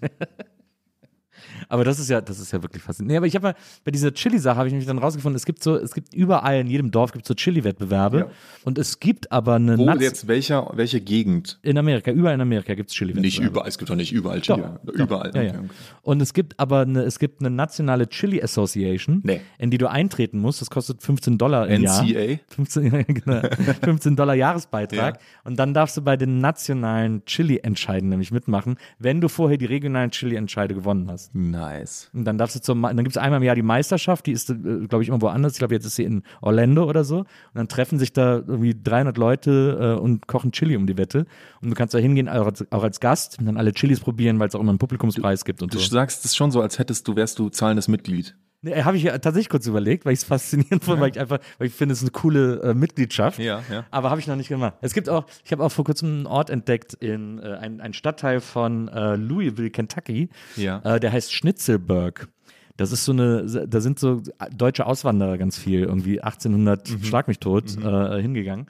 Aber das ist ja, das ist ja wirklich faszinierend. Nee, aber ich habe mal, bei dieser Chili-Sache habe ich mich dann rausgefunden, es gibt so, es gibt überall in jedem Dorf gibt so Chili-Wettbewerbe. Ja. Und es gibt aber eine Wo Naz- jetzt welcher, welche Gegend? in Amerika, überall in Amerika gibt es Chili-Wettbewerbe. Nicht überall, es gibt doch nicht überall Chili. Doch, überall. Ja, ja. Okay, okay. Und es gibt aber eine, es gibt eine nationale Chili Association, Nee. in die du eintreten musst. Das kostet 15 Dollar im Jahr. NCA? 15, *laughs* ja, genau, *laughs* 15 Dollar Jahresbeitrag. Ja. Und dann darfst du bei den nationalen Chili-Entscheiden nämlich mitmachen, wenn du vorher die regionalen Chili-Entscheide gewonnen hast. Nice. Und dann darfst du zum, dann gibt es einmal im Jahr die Meisterschaft, die ist, äh, glaube ich, immer woanders. Ich glaube, jetzt ist sie in Orlando oder so. Und dann treffen sich da irgendwie 300 Leute äh, und kochen Chili um die Wette. Und du kannst da hingehen, auch als, auch als Gast, und dann alle Chilis probieren, weil es auch immer einen Publikumspreis gibt und Du so. sagst es schon so, als hättest du, wärst du zahlendes Mitglied. Nee, Habe ich ja tatsächlich kurz überlegt, weil ich es faszinierend fand, weil ich einfach, weil ich finde, es ist eine coole äh, Mitgliedschaft. Ja, ja. Aber habe ich noch nicht gemacht. Es gibt auch, ich habe auch vor kurzem einen Ort entdeckt in äh, ein, ein Stadtteil von äh, Louisville, Kentucky. Ja. Äh, der heißt Schnitzelburg. Das ist so eine, da sind so deutsche Auswanderer ganz viel, irgendwie 1800, Mhm. schlag mich tot, äh, hingegangen.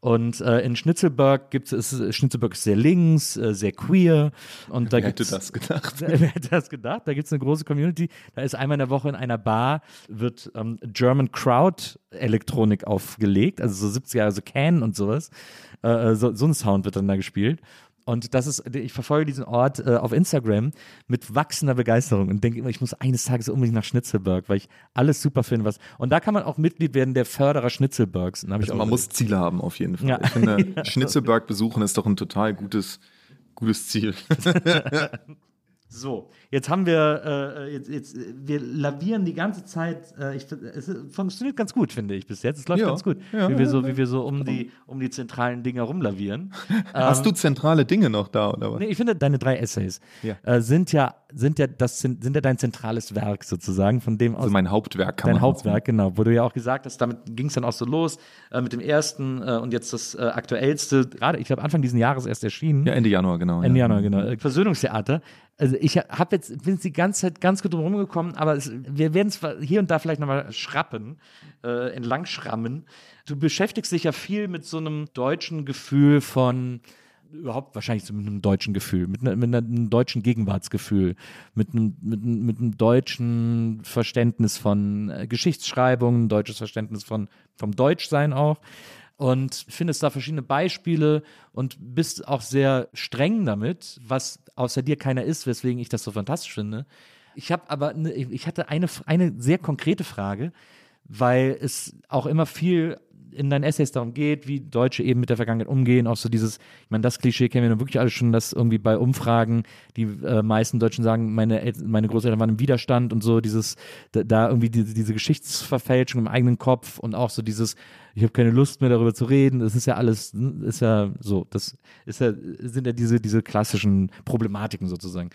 Und äh, in Schnitzelburg gibt es, Schnitzelburg ist sehr links, äh, sehr queer. Und da Wer hätte das gedacht? *laughs* Wer hätte das gedacht? Da gibt es eine große Community. Da ist einmal in der Woche in einer Bar, wird ähm, German Crowd Elektronik aufgelegt, also so 70er Jahre, so Can und sowas. Äh, so, so ein Sound wird dann da gespielt. Und das ist, ich verfolge diesen Ort äh, auf Instagram mit wachsender Begeisterung und denke immer, ich muss eines Tages unbedingt nach Schnitzelburg, weil ich alles super finde, was. Und da kann man auch Mitglied werden der Förderer ich Also man muss Ziele haben auf jeden Fall. Ja. Ich finde, *laughs* Schnitzelberg besuchen ist doch ein total gutes, gutes Ziel. *laughs* So, jetzt haben wir, äh, jetzt, jetzt, äh, wir lavieren die ganze Zeit. Äh, ich, es funktioniert ganz gut, finde ich, bis jetzt. Es läuft Ja, ganz gut, ja. wie wir so, wie wir so um die, um die zentralen Dinge rumlavieren. *laughs* Hast du zentrale Dinge noch da oder was? Nee, ich finde, deine drei Essays Ja. äh, sind ja, sind ja, das sind, sind ja dein zentrales Werk sozusagen, von dem aus. Also mein Hauptwerk kann Dein Hauptwerk, genau, wo du ja auch gesagt hast, damit ging es dann auch so los äh, mit dem ersten äh, und jetzt das äh, aktuellste, gerade, ich glaube, Anfang diesen Jahres erst erschienen. Ja, Ende Januar, genau. Ende ja. Januar, genau. Äh, Versöhnungstheater. Also ich habe jetzt, bin jetzt die ganze Zeit ganz gut rumgekommen, aber es, wir werden es hier und da vielleicht nochmal schrappen, äh, entlang schrammen. Du beschäftigst dich ja viel mit so einem deutschen Gefühl von, überhaupt wahrscheinlich so mit einem deutschen Gefühl, mit, ne, mit einem deutschen Gegenwartsgefühl, mit einem, mit, mit einem deutschen Verständnis von äh, Geschichtsschreibung, deutsches Verständnis von, vom Deutschsein auch und findest da verschiedene Beispiele und bist auch sehr streng damit, was außer dir keiner ist, weswegen ich das so fantastisch finde. Ich habe aber, ne, ich hatte eine, eine sehr konkrete Frage, weil es auch immer viel in deinen Essays darum geht, wie Deutsche eben mit der Vergangenheit umgehen, auch so dieses, ich meine, das Klischee kennen wir nun wirklich alle schon, dass irgendwie bei Umfragen die äh, meisten Deutschen sagen, meine, meine Großeltern waren im Widerstand und so, dieses, da, da irgendwie diese, diese Geschichtsverfälschung im eigenen Kopf und auch so dieses, ich habe keine Lust mehr darüber zu reden, das ist ja alles, ist ja so, das ist ja, sind ja diese, diese klassischen Problematiken sozusagen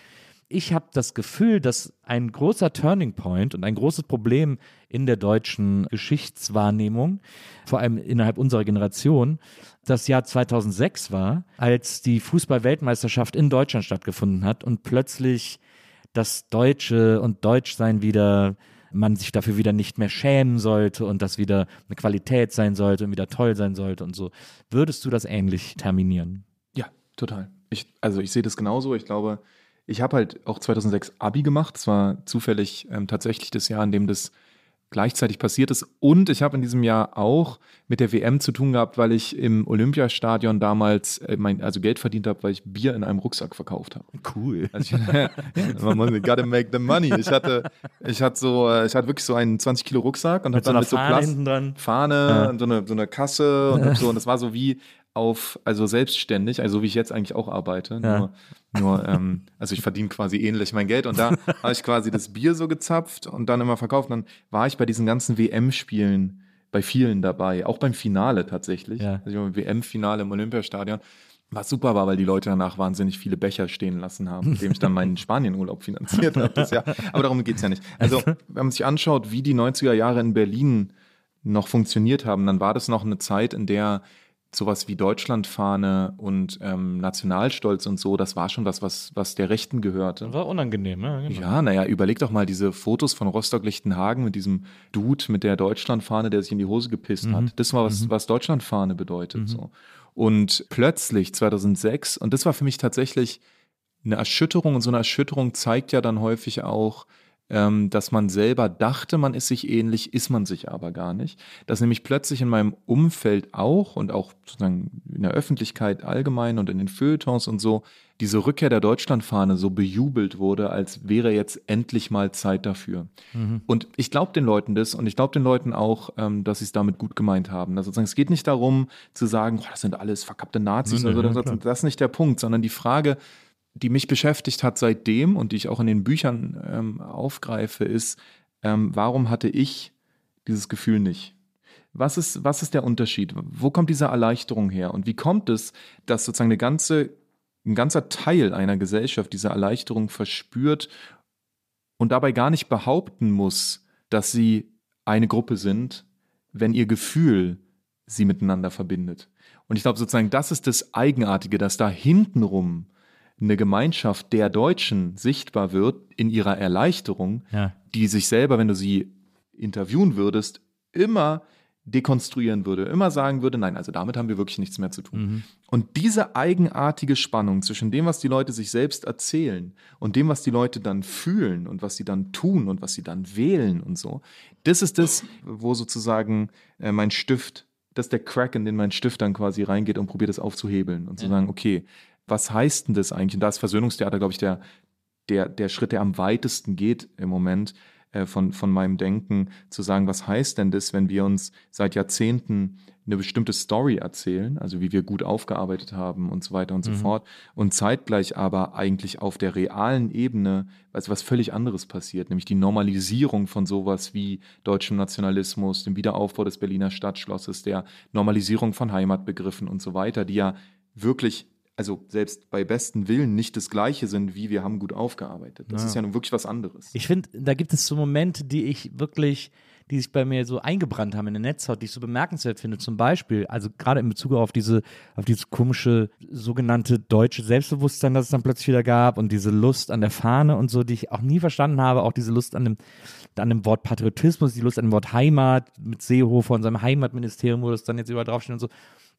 ich habe das Gefühl, dass ein großer Turning Point und ein großes Problem in der deutschen Geschichtswahrnehmung, vor allem innerhalb unserer Generation, das Jahr 2006 war, als die Fußball-Weltmeisterschaft in Deutschland stattgefunden hat und plötzlich das Deutsche und Deutschsein wieder man sich dafür wieder nicht mehr schämen sollte und das wieder eine Qualität sein sollte und wieder toll sein sollte und so. Würdest du das ähnlich terminieren? Ja, total. Ich, also ich sehe das genauso. Ich glaube, ich habe halt auch 2006 Abi gemacht. Es war zufällig ähm, tatsächlich das Jahr, in dem das gleichzeitig passiert ist. Und ich habe in diesem Jahr auch mit der WM zu tun gehabt, weil ich im Olympiastadion damals äh, mein, also Geld verdient habe, weil ich Bier in einem Rucksack verkauft habe. Cool. Also ich, *laughs* man gotta make the money. Ich hatte, ich hatte so, äh, ich hatte wirklich so einen 20 Kilo Rucksack und habe so dann einer mit so Fahne dran. Fahne Ja. und so eine, so eine Kasse und hab *laughs* so und das war so wie auf, also selbstständig, also wie ich jetzt eigentlich auch arbeite. Ja. Nur, nur ähm, also ich verdiene quasi ähnlich mein Geld und da *laughs* habe ich quasi das Bier so gezapft und dann immer verkauft. Und dann war ich bei diesen ganzen WM-Spielen bei vielen dabei, auch beim Finale tatsächlich. Ja. Also WM-Finale im Olympiastadion. Was super war, weil die Leute danach wahnsinnig viele Becher stehen lassen haben, mit dem ich dann meinen *laughs* Spanienurlaub finanziert habe. Das Jahr. Aber darum geht's ja nicht. Also, *laughs* wenn man sich anschaut, wie die 90er Jahre in Berlin noch funktioniert haben, dann war das noch eine Zeit, in der sowas wie Deutschlandfahne und ähm, Nationalstolz und so, das war schon was, was, was der Rechten gehörte. War unangenehm, ne? Genau. Ja, naja, überleg doch mal diese Fotos von Rostock-Lichtenhagen mit diesem Dude mit der Deutschlandfahne, der sich in die Hose gepisst Mhm. hat. Das war was, was Deutschlandfahne bedeutet. So. Und plötzlich 2006, und das war für mich tatsächlich eine Erschütterung, und so eine Erschütterung zeigt ja dann häufig auch, ähm, dass man selber dachte, man ist sich ähnlich, ist man sich aber gar nicht. Dass nämlich plötzlich in meinem Umfeld auch und auch sozusagen in der Öffentlichkeit allgemein und in den Feuilletons und so diese Rückkehr der Deutschlandfahne so bejubelt wurde, als wäre jetzt endlich mal Zeit dafür. Und ich glaube den Leuten das und ich glaube den Leuten auch, ähm, dass sie es damit gut gemeint haben. Also sozusagen, es geht nicht darum zu sagen, oh, das sind alles verkappte Nazis Nee, oder ja, so. klar. Das ist nicht der Punkt, sondern die Frage, die mich beschäftigt hat seitdem und die ich auch in den Büchern ähm, aufgreife, ist, ähm, warum hatte ich dieses Gefühl nicht? Was ist, was ist der Unterschied? Wo kommt diese Erleichterung her? Und wie kommt es, dass sozusagen eine ganze, ein ganzer Teil einer Gesellschaft diese Erleichterung verspürt und dabei gar nicht behaupten muss, dass sie eine Gruppe sind, wenn ihr Gefühl sie miteinander verbindet? Und ich glaube sozusagen, das ist das Eigenartige, dass da hintenrum eine Gemeinschaft der Deutschen sichtbar wird in ihrer Erleichterung, Ja. die sich selber, wenn du sie interviewen würdest, immer dekonstruieren würde, immer sagen würde, nein, also damit haben wir wirklich nichts mehr zu tun. Und diese eigenartige Spannung zwischen dem, was die Leute sich selbst erzählen und dem, was die Leute dann fühlen und was sie dann tun und was sie dann wählen und so, das ist das, wo sozusagen äh, mein Stift, das ist der Crack, in den mein Stift dann quasi reingeht und probiert es aufzuhebeln und zu sagen, okay, was heißt denn das eigentlich? Und da ist Versöhnungstheater, glaube ich, der, der, der Schritt, der am weitesten geht im Moment äh, von, von meinem Denken, zu sagen, was heißt denn das, wenn wir uns seit Jahrzehnten eine bestimmte Story erzählen, also wie wir gut aufgearbeitet haben und so weiter und so fort, und zeitgleich aber eigentlich auf der realen Ebene also was völlig anderes passiert, nämlich die Normalisierung von sowas wie deutschem Nationalismus, dem Wiederaufbau des Berliner Stadtschlosses, der Normalisierung von Heimatbegriffen und so weiter, die ja wirklich also selbst bei besten Willen nicht das Gleiche sind, wie wir haben gut aufgearbeitet. Das Ja. ist ja nun wirklich was anderes. Ich finde, da gibt es so Momente, die ich wirklich, die sich bei mir so eingebrannt haben in der Netzhaut, die ich so bemerkenswert finde. Zum Beispiel, also gerade in Bezug auf diese, auf dieses komische sogenannte deutsche Selbstbewusstsein, das es dann plötzlich wieder gab und diese Lust an der Fahne und so, die ich auch nie verstanden habe. Auch diese Lust an dem, an dem Wort Patriotismus, die Lust an dem Wort Heimat mit Seehofer und seinem Heimatministerium, wo das dann jetzt überall draufsteht und so.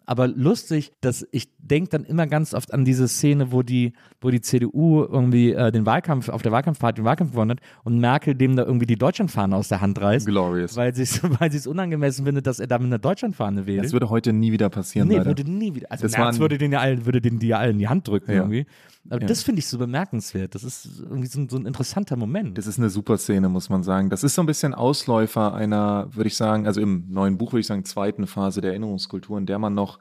Aber lustig, dass ich denke dann immer ganz oft an diese Szene, wo die, wo die CDU irgendwie äh, den Wahlkampf, auf der Wahlkampfparty den Wahlkampf gewonnen hat und Merkel dem da irgendwie die Deutschlandfahne aus der Hand reißt. Glorious. Weil sie *laughs* weil es unangemessen findet, dass er da mit einer Deutschlandfahne wählt. Das würde heute nie wieder passieren, nee, leider. würde nie wieder. Also Das Merz würde den ja allen, würde den die ja allen in die Hand drücken Ja. irgendwie. Aber Ja. das finde ich so bemerkenswert. Das ist irgendwie so ein, so ein interessanter Moment. Das ist eine super Szene, muss man sagen. Das ist so ein bisschen Ausläufer einer, würde ich sagen, also im neuen Buch würde ich sagen, zweiten Phase der Erinnerungskultur, in der man noch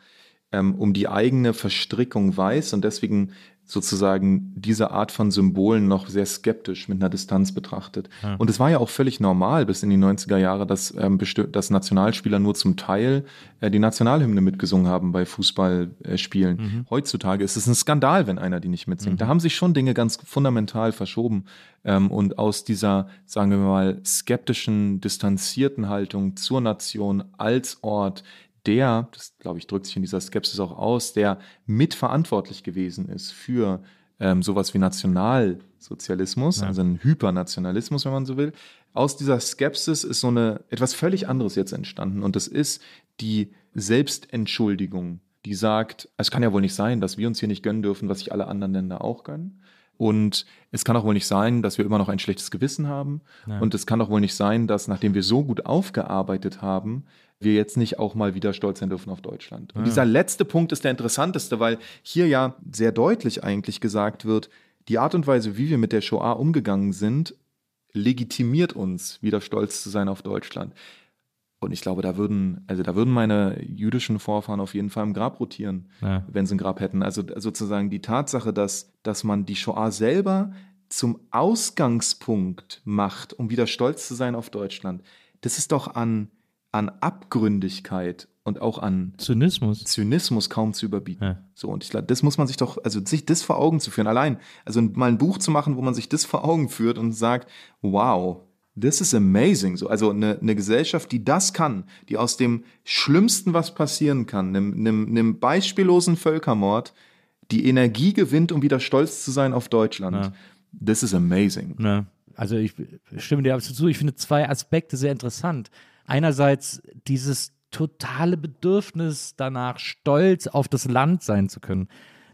ähm, um die eigene Verstrickung weiß und deswegen sozusagen diese Art von Symbolen noch sehr skeptisch mit einer Distanz betrachtet. Und es war ja auch völlig normal bis in die 90er Jahre, dass, ähm, dass Nationalspieler nur zum Teil äh, die Nationalhymne mitgesungen haben bei Fußballspielen. Heutzutage ist es ein Skandal, wenn einer die nicht mitsingt. Da haben sich schon Dinge ganz fundamental verschoben. Ähm, und aus dieser, sagen wir mal, skeptischen, distanzierten Haltung zur Nation als Ort, der, das glaube ich, drückt sich in dieser Skepsis auch aus, der mitverantwortlich gewesen ist für ähm, sowas wie Nationalsozialismus, also ein Hypernationalismus, wenn man so will. Aus dieser Skepsis ist so eine etwas völlig anderes jetzt entstanden und das ist die Selbstentschuldigung, die sagt, es kann ja wohl nicht sein, dass wir uns hier nicht gönnen dürfen, was sich alle anderen Länder auch gönnen. Und es kann auch wohl nicht sein, dass wir immer noch ein schlechtes Gewissen haben. Und es kann auch wohl nicht sein, dass nachdem wir so gut aufgearbeitet haben, wir jetzt nicht auch mal wieder stolz sein dürfen auf Deutschland. Und dieser letzte Punkt ist der interessanteste, weil hier ja sehr deutlich eigentlich gesagt wird, die Art und Weise, wie wir mit der Shoah umgegangen sind, legitimiert uns, wieder stolz zu sein auf Deutschland. Und ich glaube, da würden, also da würden meine jüdischen Vorfahren auf jeden Fall im Grab rotieren, Ja. wenn sie ein Grab hätten. Also sozusagen die Tatsache, dass, dass man die Shoah selber zum Ausgangspunkt macht, um wieder stolz zu sein auf Deutschland, das ist doch an, an Abgründigkeit und auch an Zynismus. Zynismus kaum zu überbieten. Ja. So, und ich glaube, das muss man sich doch, also sich das vor Augen zu führen, allein, also mal ein Buch zu machen, wo man sich das vor Augen führt und sagt, wow, this is amazing. So, also eine, eine Gesellschaft, die das kann, die aus dem Schlimmsten, was passieren kann, einem, einem, einem beispiellosen Völkermord, die Energie gewinnt, um wieder stolz zu sein auf Deutschland. Ja. This is amazing. Ne? Also ich stimme dir absolut zu. Ich finde zwei Aspekte sehr interessant. Einerseits dieses totale Bedürfnis danach, stolz auf das Land sein zu können.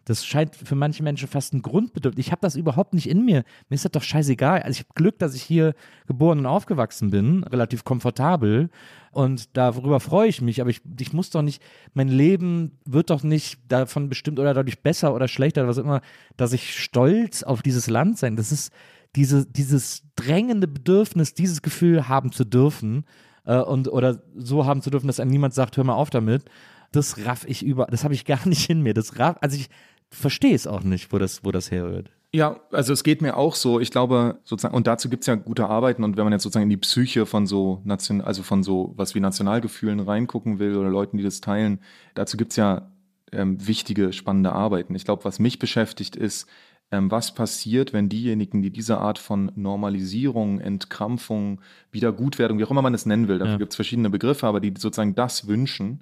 Das scheint für manche Menschen fast ein Grundbedürfnis. Ich habe das überhaupt nicht in mir. Mir ist das doch scheißegal. Also ich habe Glück, dass ich hier geboren und aufgewachsen bin, relativ komfortabel. Und darüber freue ich mich. Aber ich, ich muss doch nicht, mein Leben wird doch nicht davon bestimmt oder dadurch besser oder schlechter oder was immer, dass ich stolz auf dieses Land sein. Das ist diese, dieses drängende Bedürfnis, dieses Gefühl haben zu dürfen äh, und oder so haben zu dürfen, dass einem niemand sagt, hör mal auf damit. Das raff ich über, das habe ich gar *laughs* nicht in mir. Das raff, also ich verstehe es auch nicht, wo das, wo das herrührt. Ja, also es geht mir auch so. Ich glaube, sozusagen, und dazu gibt's ja gute Arbeiten. Und wenn man jetzt sozusagen in die Psyche von so Nation, also von so was wie Nationalgefühlen reingucken will oder Leuten, die das teilen, dazu gibt's ja ähm, wichtige, spannende Arbeiten. Ich glaube, was mich beschäftigt, ist, was passiert, wenn diejenigen, die diese Art von Normalisierung, Entkrampfung, Wiedergutwerdung, wie auch immer man es nennen will, dafür Ja. gibt's verschiedene Begriffe, aber die sozusagen das wünschen,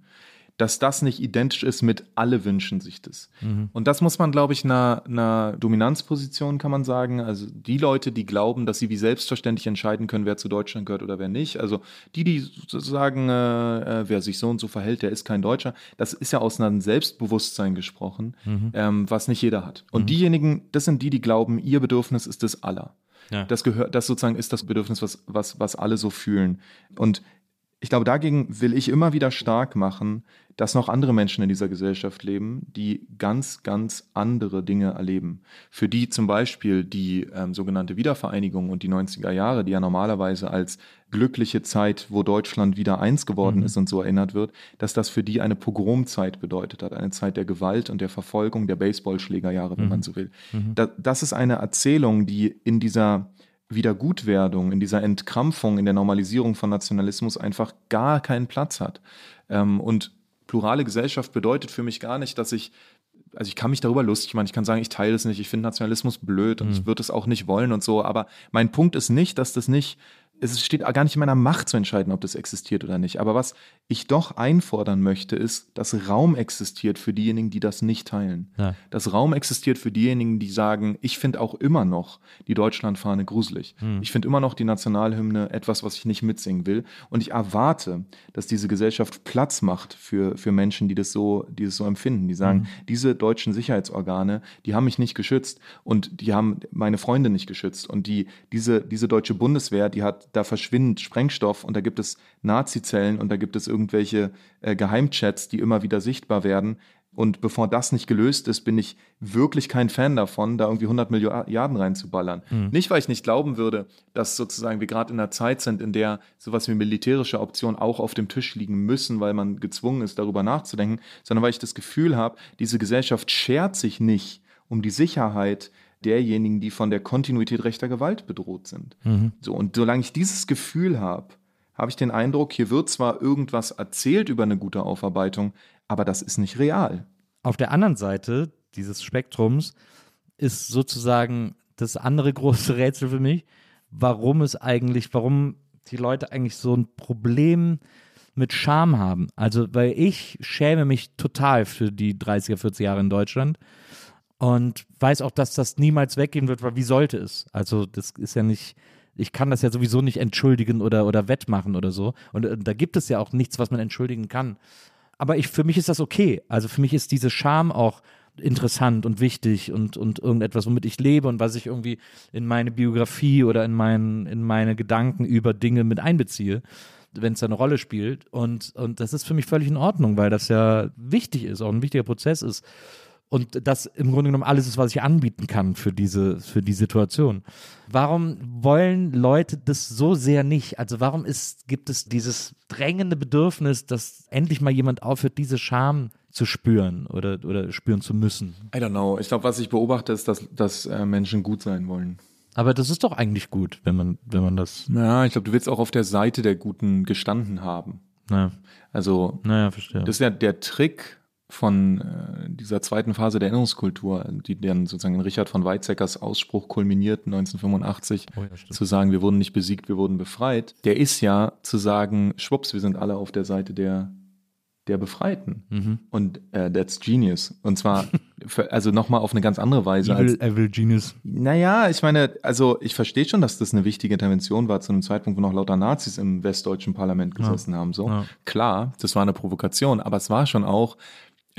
dass das nicht identisch ist mit alle wünschen sich das. Und das muss man, glaube ich, einer, einer Dominanzposition, kann man sagen. Also die Leute, die glauben, dass sie wie selbstverständlich entscheiden können, wer zu Deutschland gehört oder wer nicht. Also die, die sagen, äh, äh, wer sich so und so verhält, der ist kein Deutscher. Das ist ja aus einem Selbstbewusstsein gesprochen, ähm, was nicht jeder hat. Und diejenigen, das sind die, die glauben, ihr Bedürfnis ist das aller. Ja. Das gehört, das sozusagen ist das Bedürfnis, was, was, was alle so fühlen. Und ich glaube, dagegen will ich immer wieder stark machen, dass noch andere Menschen in dieser Gesellschaft leben, die ganz, ganz andere Dinge erleben. Für die zum Beispiel die ähm, sogenannte Wiedervereinigung und die 90er Jahre, die ja normalerweise als glückliche Zeit, wo Deutschland wieder eins geworden ist und so erinnert wird, dass das für die eine Pogromzeit bedeutet hat, eine Zeit der Gewalt und der Verfolgung, der Baseballschlägerjahre, wenn man so will. Da, das ist eine Erzählung, die in dieser Wiedergutwerdung, in dieser Entkrampfung, in der Normalisierung von Nationalismus einfach gar keinen Platz hat. Ähm, und plurale Gesellschaft bedeutet für mich gar nicht, dass ich, also ich kann mich darüber lustig machen, ich kann sagen, ich teile es nicht, ich finde Nationalismus blöd und ich würde es auch nicht wollen und so, aber mein Punkt ist nicht, dass das nicht es steht gar nicht in meiner Macht zu entscheiden, ob das existiert oder nicht. Aber was ich doch einfordern möchte, ist, dass Raum existiert für diejenigen, die das nicht teilen. Ja. Dass Raum existiert für diejenigen, die sagen, ich finde auch immer noch die Deutschlandfahne gruselig. Ich finde immer noch die Nationalhymne etwas, was ich nicht mitsingen will. Und ich erwarte, dass diese Gesellschaft Platz macht für, für Menschen, die das so, die das so empfinden. Die sagen, diese deutschen Sicherheitsorgane, die haben mich nicht geschützt und die haben meine Freunde nicht geschützt. Und die, diese, diese deutsche Bundeswehr, die hat, da verschwindet Sprengstoff und da gibt es Nazi-Zellen und da gibt es irgendwelche äh, Geheimchats, die immer wieder sichtbar werden. Und bevor das nicht gelöst ist, bin ich wirklich kein Fan davon, da irgendwie 100 Milliarden reinzuballern. Nicht, weil ich nicht glauben würde, dass sozusagen wir gerade in einer Zeit sind, in der sowas wie militärische Optionen auch auf dem Tisch liegen müssen, weil man gezwungen ist, darüber nachzudenken, sondern weil ich das Gefühl habe, diese Gesellschaft schert sich nicht um die Sicherheit derjenigen, die von der Kontinuität rechter Gewalt bedroht sind. So, und solange ich dieses Gefühl habe, habe ich den Eindruck, hier wird zwar irgendwas erzählt über eine gute Aufarbeitung, aber das ist nicht real. Auf der anderen Seite dieses Spektrums ist sozusagen das andere *laughs* große Rätsel für mich, warum es eigentlich, warum die Leute eigentlich so ein Problem mit Scham haben. Also, weil ich schäme mich total für die 30er, 40 Jahre in Deutschland und weiß auch, dass das niemals weggehen wird, weil wie sollte es? Also, das ist ja nicht, ich kann das ja sowieso nicht entschuldigen oder, oder wettmachen oder so. Und äh, da gibt es ja auch nichts, was man entschuldigen kann. Aber ich, für mich ist das okay. Also für mich ist diese Scham auch interessant und wichtig und, und irgendetwas, womit ich lebe und was ich irgendwie in meine Biografie oder in, mein, in meine Gedanken über Dinge mit einbeziehe, wenn es da eine Rolle spielt. Und, und das ist für mich völlig in Ordnung, weil das ja wichtig ist, auch ein wichtiger Prozess ist. Und das im Grunde genommen alles ist, was ich anbieten kann für diese, für die Situation. Warum wollen Leute das so sehr nicht? Also warum ist, gibt es dieses drängende Bedürfnis, dass endlich mal jemand aufhört, diese Scham zu spüren oder, oder spüren zu müssen? I don't know. Ich glaube, was ich beobachte, ist, dass, dass äh, Menschen gut sein wollen. Aber das ist doch eigentlich gut, wenn man, wenn man das. Ja, ich glaube, du willst auch auf der Seite der Guten gestanden haben. Naja, Also, naja verstehe. das ist ja der Trick von äh, dieser zweiten Phase der Erinnerungskultur, die dann sozusagen in Richard von Weizsäckers Ausspruch kulminiert 1985, Oh ja, zu sagen, wir wurden nicht besiegt, wir wurden befreit. Der ist ja zu sagen, schwupps, wir sind alle auf der Seite der der Befreiten. Mhm. Und äh, that's genius. Und zwar, *laughs* für, also nochmal auf eine ganz andere Weise als Evil, Evil Genius. naja, ich meine, also ich verstehe schon, dass das eine wichtige Intervention war zu einem Zeitpunkt, wo noch lauter Nazis im westdeutschen Parlament gesessen haben. So Ja. klar, das war eine Provokation, aber es war schon auch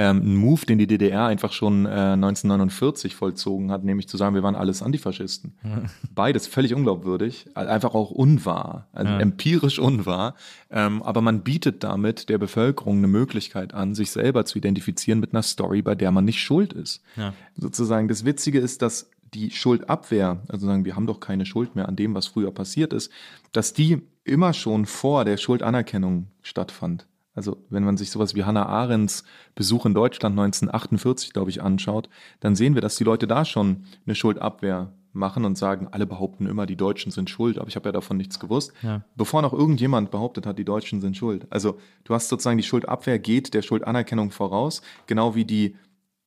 ähm, ein Move, den die DDR einfach schon äh, 1949 vollzogen hat, nämlich zu sagen, wir waren alles Antifaschisten. *laughs* Beides völlig unglaubwürdig, einfach auch unwahr, also Ja. empirisch unwahr. Ähm, aber man bietet damit der Bevölkerung eine Möglichkeit an, sich selber zu identifizieren mit einer Story, bei der man nicht schuld ist Ja. sozusagen das Witzige ist, dass die Schuldabwehr, also sagen, wir haben doch keine Schuld mehr an dem, was früher passiert ist, dass die immer schon vor der Schuldanerkennung stattfand. Also wenn man sich sowas wie Hannah Arendts Besuch in Deutschland 1948, glaube ich, anschaut, dann sehen wir, dass die Leute da schon eine Schuldabwehr machen und sagen, alle behaupten immer, die Deutschen sind schuld, aber ich habe ja davon nichts gewusst. Ja. Bevor noch irgendjemand behauptet hat, die Deutschen sind schuld. Also du hast sozusagen die Schuldabwehr geht der Schuldanerkennung voraus, genau wie die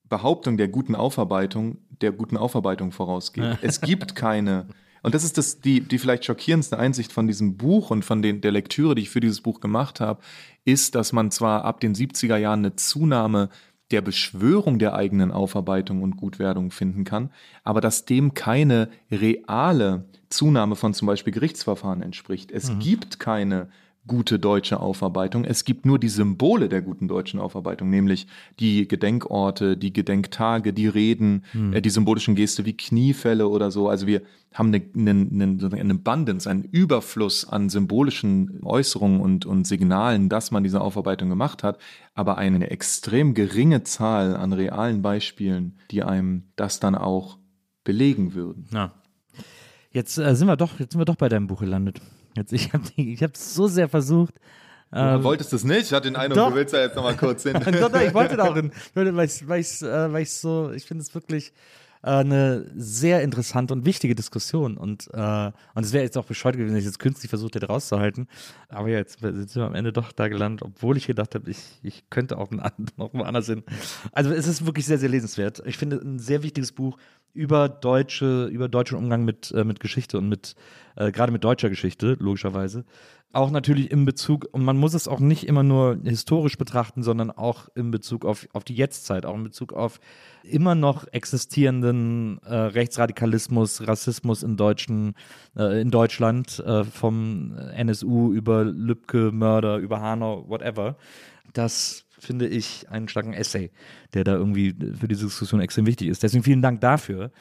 Behauptung der guten Aufarbeitung der guten Aufarbeitung vorausgeht. Es gibt keine. *laughs* Und das ist das, die, die vielleicht schockierendste Einsicht von diesem Buch und von den, der Lektüre, die ich für dieses Buch gemacht habe, ist, dass man zwar ab den 70er Jahren eine Zunahme der Beschwörung der eigenen Aufarbeitung und Gutwerdung finden kann, aber dass dem keine reale Zunahme von zum Beispiel Gerichtsverfahren entspricht. Es gibt keine gute deutsche Aufarbeitung. Es gibt nur die Symbole der guten deutschen Aufarbeitung, nämlich die Gedenkorte, die Gedenktage, die Reden, äh, die symbolischen Geste wie Kniefälle oder so. Also wir haben eine, eine, eine, eine Abundance, einen Überfluss an symbolischen Äußerungen und, und Signalen, dass man diese Aufarbeitung gemacht hat, aber eine extrem geringe Zahl an realen Beispielen, die einem das dann auch belegen würden. Ja. Jetzt äh, sind wir doch, jetzt sind wir doch bei deinem Buch gelandet. Jetzt, ich habe ich hab so sehr versucht. Du wolltest es nicht? Ich hatte den Eindruck, doch. du willst ja jetzt nochmal kurz hin. *laughs* doch, doch, ich wollte da auch hin, *laughs* weil ich, weil ich, äh, weil ich so, ich finde es wirklich, eine sehr interessante und wichtige Diskussion. Und, äh, und es wäre jetzt auch bescheuert gewesen, wenn ich jetzt künstlich versucht hätte rauszuhalten. Aber jetzt sind wir am Ende doch da gelandet, obwohl ich gedacht habe, ich, ich könnte auch *laughs* noch woanders hin. Also es ist wirklich sehr, sehr lesenswert. Ich finde ein sehr wichtiges Buch über deutsche, über deutschen Umgang mit, äh, mit Geschichte und mit, äh, gerade mit deutscher Geschichte, logischerweise. Auch natürlich in Bezug, und man muss es auch nicht immer nur historisch betrachten, sondern auch in Bezug auf, auf die Jetztzeit, auch in Bezug auf immer noch existierenden äh, Rechtsradikalismus, Rassismus in, Deutschen, äh, in Deutschland, äh, vom NSU über Lübcke, Mörder, über Hanau, whatever. Das finde ich einen starken Essay, der da irgendwie für diese Diskussion extrem wichtig ist. Deswegen vielen Dank dafür.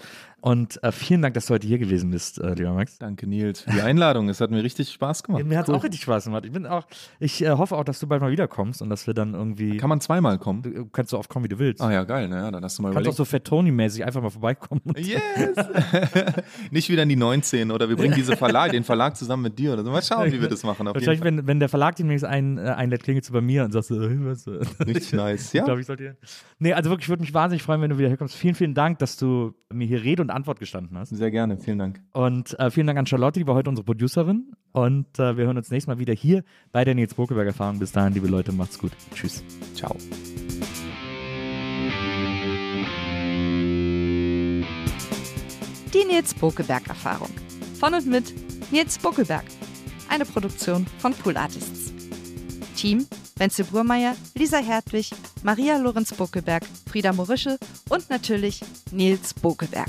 Und äh, vielen Dank, dass du heute hier gewesen bist, äh, lieber Max. Danke, Nils, für die Einladung. Es hat mir richtig Spaß gemacht. Ja, mir hat es cool. auch richtig Spaß gemacht. Ich bin auch, ich äh, hoffe auch, dass du bald mal wiederkommst und dass wir dann irgendwie. Kann man zweimal kommen? Du kannst so oft kommen, wie du willst. Ah ja, geil, naja, dann hast du mal Kannst überlegt. auch so Fat Tony-mäßig einfach mal vorbeikommen. Yes! *laughs* Nicht wieder in die 19 oder wir bringen diese Verlag, den Verlag zusammen mit dir oder so. Mal schauen, wie wir das machen. Wahrscheinlich, wenn, wenn der Verlag demnächst ein, äh, einlädt, klingelt du bei mir und sagst so, was? Richtig nice, *laughs* ja. Ich glaube, ich sollte. Nee, also wirklich, ich würde mich wahnsinnig freuen, wenn du wieder herkommst. Vielen, vielen Dank, dass du mir hier Rede und Antwort gestanden hast. Sehr gerne, vielen Dank. Und äh, vielen Dank an Charlotte, die war heute unsere Producerin. Und äh, wir hören uns nächstes Mal wieder hier bei der Nils Bokelberg Erfahrung. Bis dahin, liebe Leute, macht's gut. Tschüss. Ciao. Die Nils Bokelberg Erfahrung. Von und mit Nils Bokelberg. Eine Produktion von Pool Artists. Team Wenzel Burmeier, Lisa Hertwig, Maria Lorenz Bokelberg, Frieda Morische und natürlich Nils Bokelberg.